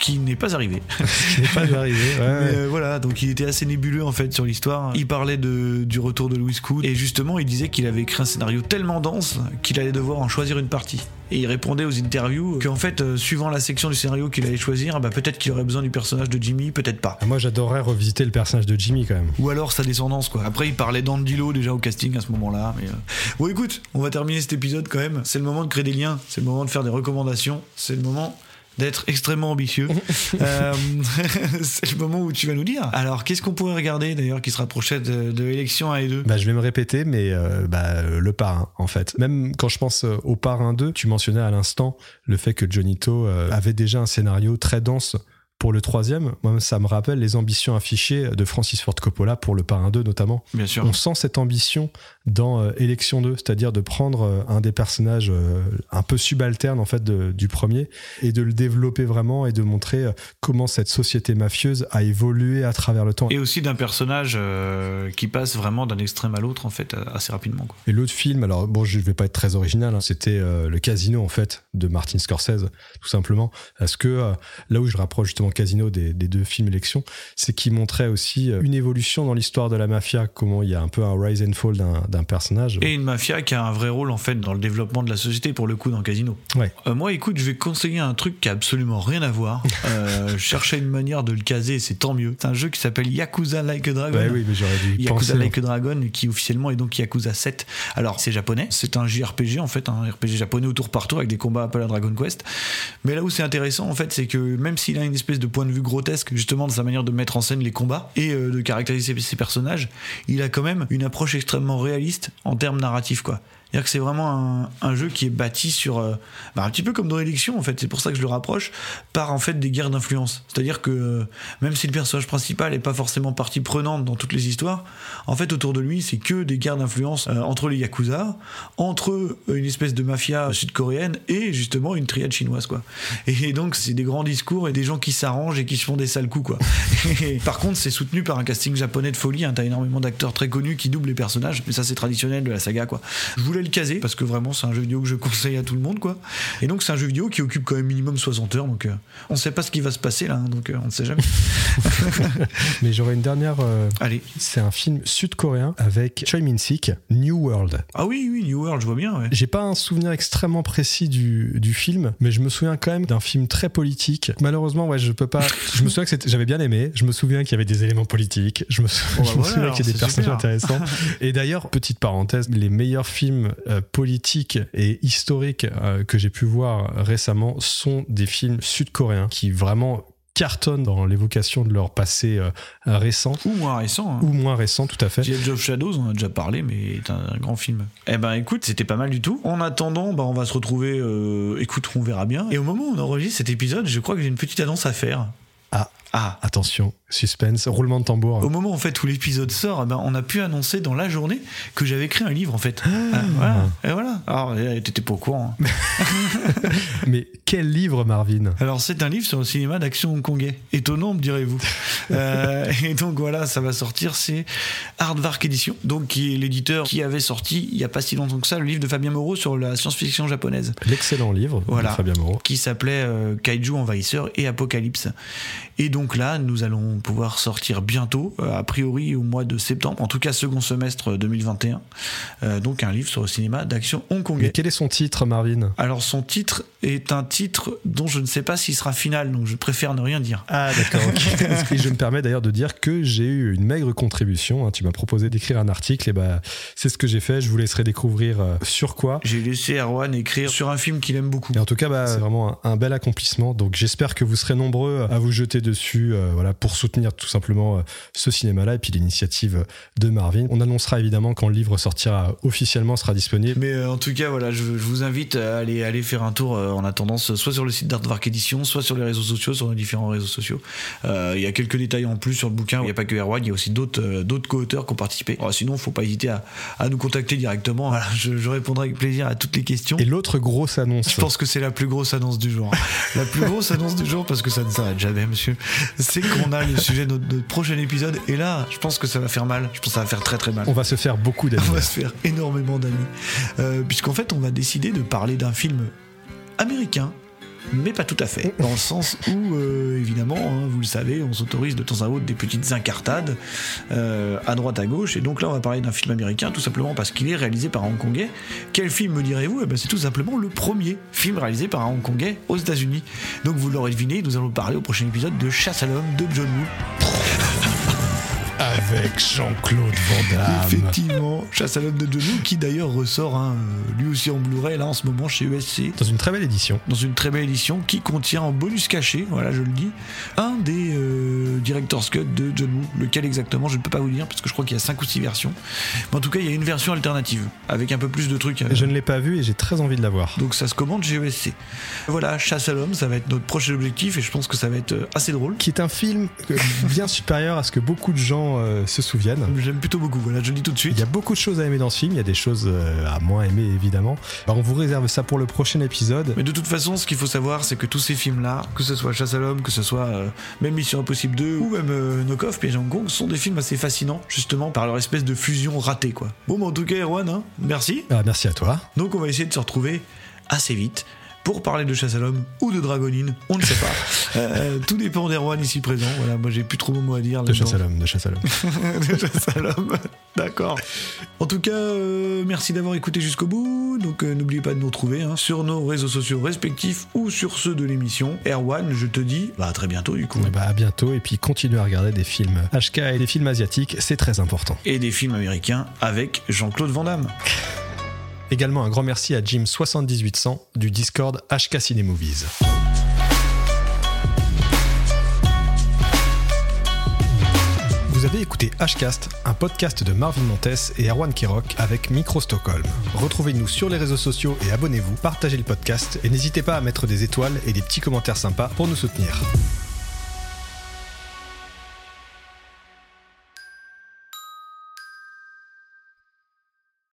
Qui n'est pas arrivé. Ce qui n'est pas arrivé, ouais, Mais, euh, voilà, donc il était assez nébuleux en fait sur l'histoire. Il parlait de, du retour de Louis Cool et justement il disait qu'il avait écrit un scénario tellement dense qu'il allait devoir en choisir une partie. Et il répondait aux interviews qu'en fait, euh, suivant la section du scénario qu'il allait choisir, bah, peut-être qu'il aurait besoin du personnage de Jimmy, peut-être pas. Ah, Moi j'adorerais revisiter le personnage de Jimmy quand même. Ou alors sa descendance, quoi. Après, il parlait d'Andilo déjà au casting à ce moment-là. Mais euh. Bon, écoute, on va terminer cet épisode quand même. C'est le moment de créer des liens, c'est le moment de faire des recommandations, c'est le moment d'être extrêmement ambitieux. Euh, c'est le moment où tu vas nous dire. Alors, qu'est-ce qu'on pourrait regarder d'ailleurs qui se rapprochait de, de l'élection 1 et 2 Bah, je vais me répéter, mais euh, bah, euh, le parrain, en fait. Même quand je pense au parrain 2, tu mentionnais à l'instant le fait que Johnny To euh, avait déjà un scénario très dense pour le troisième, moi, ça me rappelle les ambitions affichées de Francis Ford Coppola pour le Parrain 2 notamment. Bien sûr. On sent cette ambition dans euh, Élection 2, c'est-à-dire de prendre euh, un des personnages euh, un peu subalterne en fait de- du premier et de le développer vraiment et de montrer comment cette société mafieuse a évolué à travers le temps. Et aussi d'un personnage euh, qui passe vraiment d'un extrême à l'autre, en fait, assez rapidement. Quoi. Et l'autre film, alors bon, je vais pas être très original, hein, c'était euh, le Casino en fait de Martin Scorsese, tout simplement. Parce que euh, là où je rapproche justement Casino des, des deux films élections, c'est qu'il montrait aussi euh, une évolution dans l'histoire de la mafia, comment il y a un peu un rise and fall d'un personnage. Et une mafia qui a un vrai rôle, en fait, dans le développement de la société, pour le coup, dans Casino. Ouais. Euh, moi, écoute, je vais conseiller un truc qui a absolument rien à voir. Euh, je cherchais une manière de le caser, c'est tant mieux. C'est un jeu qui s'appelle Yakuza Like a Dragon. Bah oui, mais j'aurais dû Yakuza penser. Like a Dragon, qui officiellement est donc Yakuza 7. Alors, c'est japonais, c'est un JRPG en fait, un RPG japonais au tour par tour avec des combats à la Dragon Quest. Mais là où c'est intéressant en fait, c'est que même s'il a une espèce de point de vue grotesque justement de sa manière de mettre en scène les combats et euh, de caractériser ses personnages, il a quand même une approche extrêmement réaliste en termes narratifs quoi. C'est-à-dire que c'est vraiment un, jeu qui est bâti sur, euh, bah, un petit peu comme dans l'élection en fait, c'est pour ça que je le rapproche, par en fait des guerres d'influence. C'est-à-dire que euh, même si le personnage principal n'est pas forcément partie prenante dans toutes les histoires, en fait autour de lui c'est que des guerres d'influence euh, entre les Yakuza, entre une espèce de mafia sud-coréenne et justement une triade chinoise quoi. Et donc c'est des grands discours et des gens qui s'arrangent et qui se font des sales coups quoi. Par contre c'est soutenu par un casting japonais de folie, hein. t'as énormément d'acteurs très connus qui doublent les personnages, mais ça c'est traditionnel de la saga quoi. Le caser parce que vraiment c'est un jeu vidéo que je conseille à tout le monde quoi. Et donc c'est un jeu vidéo qui occupe quand même minimum 60 heures donc euh, on sait pas ce qui va se passer là hein, donc euh, on ne sait jamais. Mais j'aurais une dernière. euh, Allez. C'est un film sud-coréen avec Choi Min-sik, New World. Ah oui oui New World je vois bien ouais. J'ai pas un souvenir extrêmement précis du, du film, mais je me souviens quand même d'un film très politique. Malheureusement, ouais, je peux pas. Je me souviens que j'avais bien aimé. Je me souviens qu'il y avait des éléments politiques. Je me, sou- Bon, bah je me voilà, souviens qu'il y a des personnages intéressants. Et d'ailleurs, petite parenthèse, les meilleurs films euh, politiques et historiques euh, que j'ai pu voir récemment sont des films sud-coréens qui vraiment cartonnent dans l'évocation de leur passé euh, récent Ou moins récent. hein. ou moins récent, tout à fait. The Edge of Shadows, on en a déjà parlé, mais c'est un grand film. Eh ben écoute, c'était pas mal du tout. En attendant, bah, on va se retrouver, euh, écoute, on verra bien. Et au moment où on enregistre cet épisode, je crois que j'ai une petite annonce à faire. Ah, Ah, attention, suspense, roulement de tambour. au moment en fait où l'épisode sort, eh ben, on a pu annoncer dans la journée que j'avais écrit un livre en fait. Ah, voilà. Et voilà. Alors, eh, t'étais pas au courant. hein. Mais quel livre, Marvin? Alors c'est un livre sur le cinéma d'action hongkongais. Étonnant, me direz-vous. Euh, et donc voilà, ça va sortir, c'est Aardvark Edition, donc qui est l'éditeur qui avait sorti il y a pas si longtemps que ça le livre de Fabien Moreau sur la science-fiction japonaise. L'excellent livre Voilà. de Fabien Moreau. qui s'appelait euh, Kaiju Envahisseur et Apocalypse. Et donc là, nous allons pouvoir sortir bientôt, euh, a priori au mois de septembre, en tout cas second semestre 2021, euh, donc un livre sur le cinéma d'action Mais hongkongais. quel est son titre, Marvin? Alors son titre est un titre dont je ne sais pas s'il sera final, donc je préfère ne rien dire. Ah, d'accord. et je me permets d'ailleurs de dire que j'ai eu une maigre contribution. hein. Tu m'as proposé d'écrire un article, et bah, c'est ce que j'ai fait. Je vous laisserai découvrir euh, sur quoi. J'ai laissé Erwan écrire sur un film qu'il aime beaucoup. Et en tout cas, bah, c'est vraiment un, un bel accomplissement. Donc j'espère que vous serez nombreux à vous jeter dessus euh, voilà, pour soutenir tout simplement euh, ce cinéma-là et puis l'initiative de Marvin. On annoncera évidemment quand le livre sortira officiellement, sera disponible. Mais euh, en tout cas, voilà, je, je vous invite à aller, aller faire un tour euh, en attendant, soit sur le site d'Artvark Edition, soit sur les réseaux sociaux, sur les différents réseaux sociaux. Euh, Il y a quelques détails en plus sur le bouquin. Il n'y a pas que Erwan, il y a aussi d'autres euh, d'autres co-auteurs qui ont participé. Alors, sinon, faut pas hésiter à, à nous contacter directement. Je, je répondrai avec plaisir à toutes les questions. Et l'autre grosse annonce. Je pense que c'est la plus grosse annonce du jour. La plus grosse annonce du jour, parce que ça ne s'arrête jamais, monsieur, c'est qu'on a le sujet de notre, notre prochain épisode. Et là, je pense que ça va faire mal. Je pense que ça va faire très très mal. On va se faire beaucoup d'amis. On va se faire énormément d'amis. Euh, Puisqu'en fait, on va décider de parler d'un film américain. Mais pas tout à fait, dans le sens où, euh, évidemment, hein, vous le savez, on s'autorise de temps à autre des petites incartades euh, à droite à gauche. Et donc là, on va parler d'un film américain, tout simplement parce qu'il est réalisé par un Hongkongais. Quel film me direz-vous? Eh ben, C'est tout simplement le premier film réalisé par un Hongkongais aux États-Unis. Donc vous l'aurez deviné, nous allons parler au prochain épisode de Chasse à l'homme de John Woo. Avec Jean-Claude Van Damme. Effectivement, Chasse à l'homme de John Woo, qui d'ailleurs ressort hein, lui aussi en Blu-ray là en ce moment chez USC. Dans une très belle édition. Dans une très belle édition qui contient en bonus caché, voilà je le dis, un des euh, Director's Cut de John Woo. Lequel exactement, je ne peux pas vous dire parce que je crois qu'il y a 5 ou 6 versions. Mais en tout cas, il y a une version alternative avec un peu plus de trucs. euh, Je ne l'ai pas vu et j'ai très envie de la voir. donc ça se commande chez USC. Voilà, Chasse à l'homme, ça va être notre prochain objectif et je pense que ça va être euh, assez drôle. Qui est un film euh, bien supérieur à ce que beaucoup de gens euh, se souviennent. J'aime plutôt beaucoup, voilà, je le dis tout de suite. Il y a beaucoup de choses à aimer dans ce film, il y a des choses euh, à moins aimer évidemment. On vous réserve ça pour le prochain épisode. Mais de toute façon, ce qu'il faut savoir, c'est que tous ces films-là, que ce soit Chasse à l'homme, que ce soit euh, même Mission Impossible 2 ou même euh, Knock Off, Piège en Gong, sont des films assez fascinants, justement, par leur espèce de fusion ratée, quoi. Bon, en tout cas, Erwan, hein, merci. Ah, merci à toi. Donc, on va essayer de se retrouver assez vite pour parler de Chasse à l'homme ou de Dragonine, on ne sait pas. Euh, tout dépend d'Erwan ici présent. Voilà, moi j'ai plus trop de mots à dire. De chasse à l'homme, de chasse à l'homme. de chasse à l'homme. D'accord. En tout cas, euh, merci d'avoir écouté jusqu'au bout. Donc euh, n'oubliez pas de nous retrouver hein, sur nos réseaux sociaux respectifs ou sur ceux de l'émission. Erwan, je te dis bah, à très bientôt du coup. Bah, à bientôt et puis continuez à regarder des films HK et des films asiatiques, c'est très important. Et des films américains avec Jean-Claude Van Damme. Également un grand merci à Jim7800 du Discord HK Ciné Movies. Vous avez écouté Hcast, un podcast de Marvin Montes et Erwan Kirok avec Micro Stockholm. Retrouvez-nous sur les réseaux sociaux et abonnez-vous, partagez le podcast et n'hésitez pas à mettre des étoiles et des petits commentaires sympas pour nous soutenir.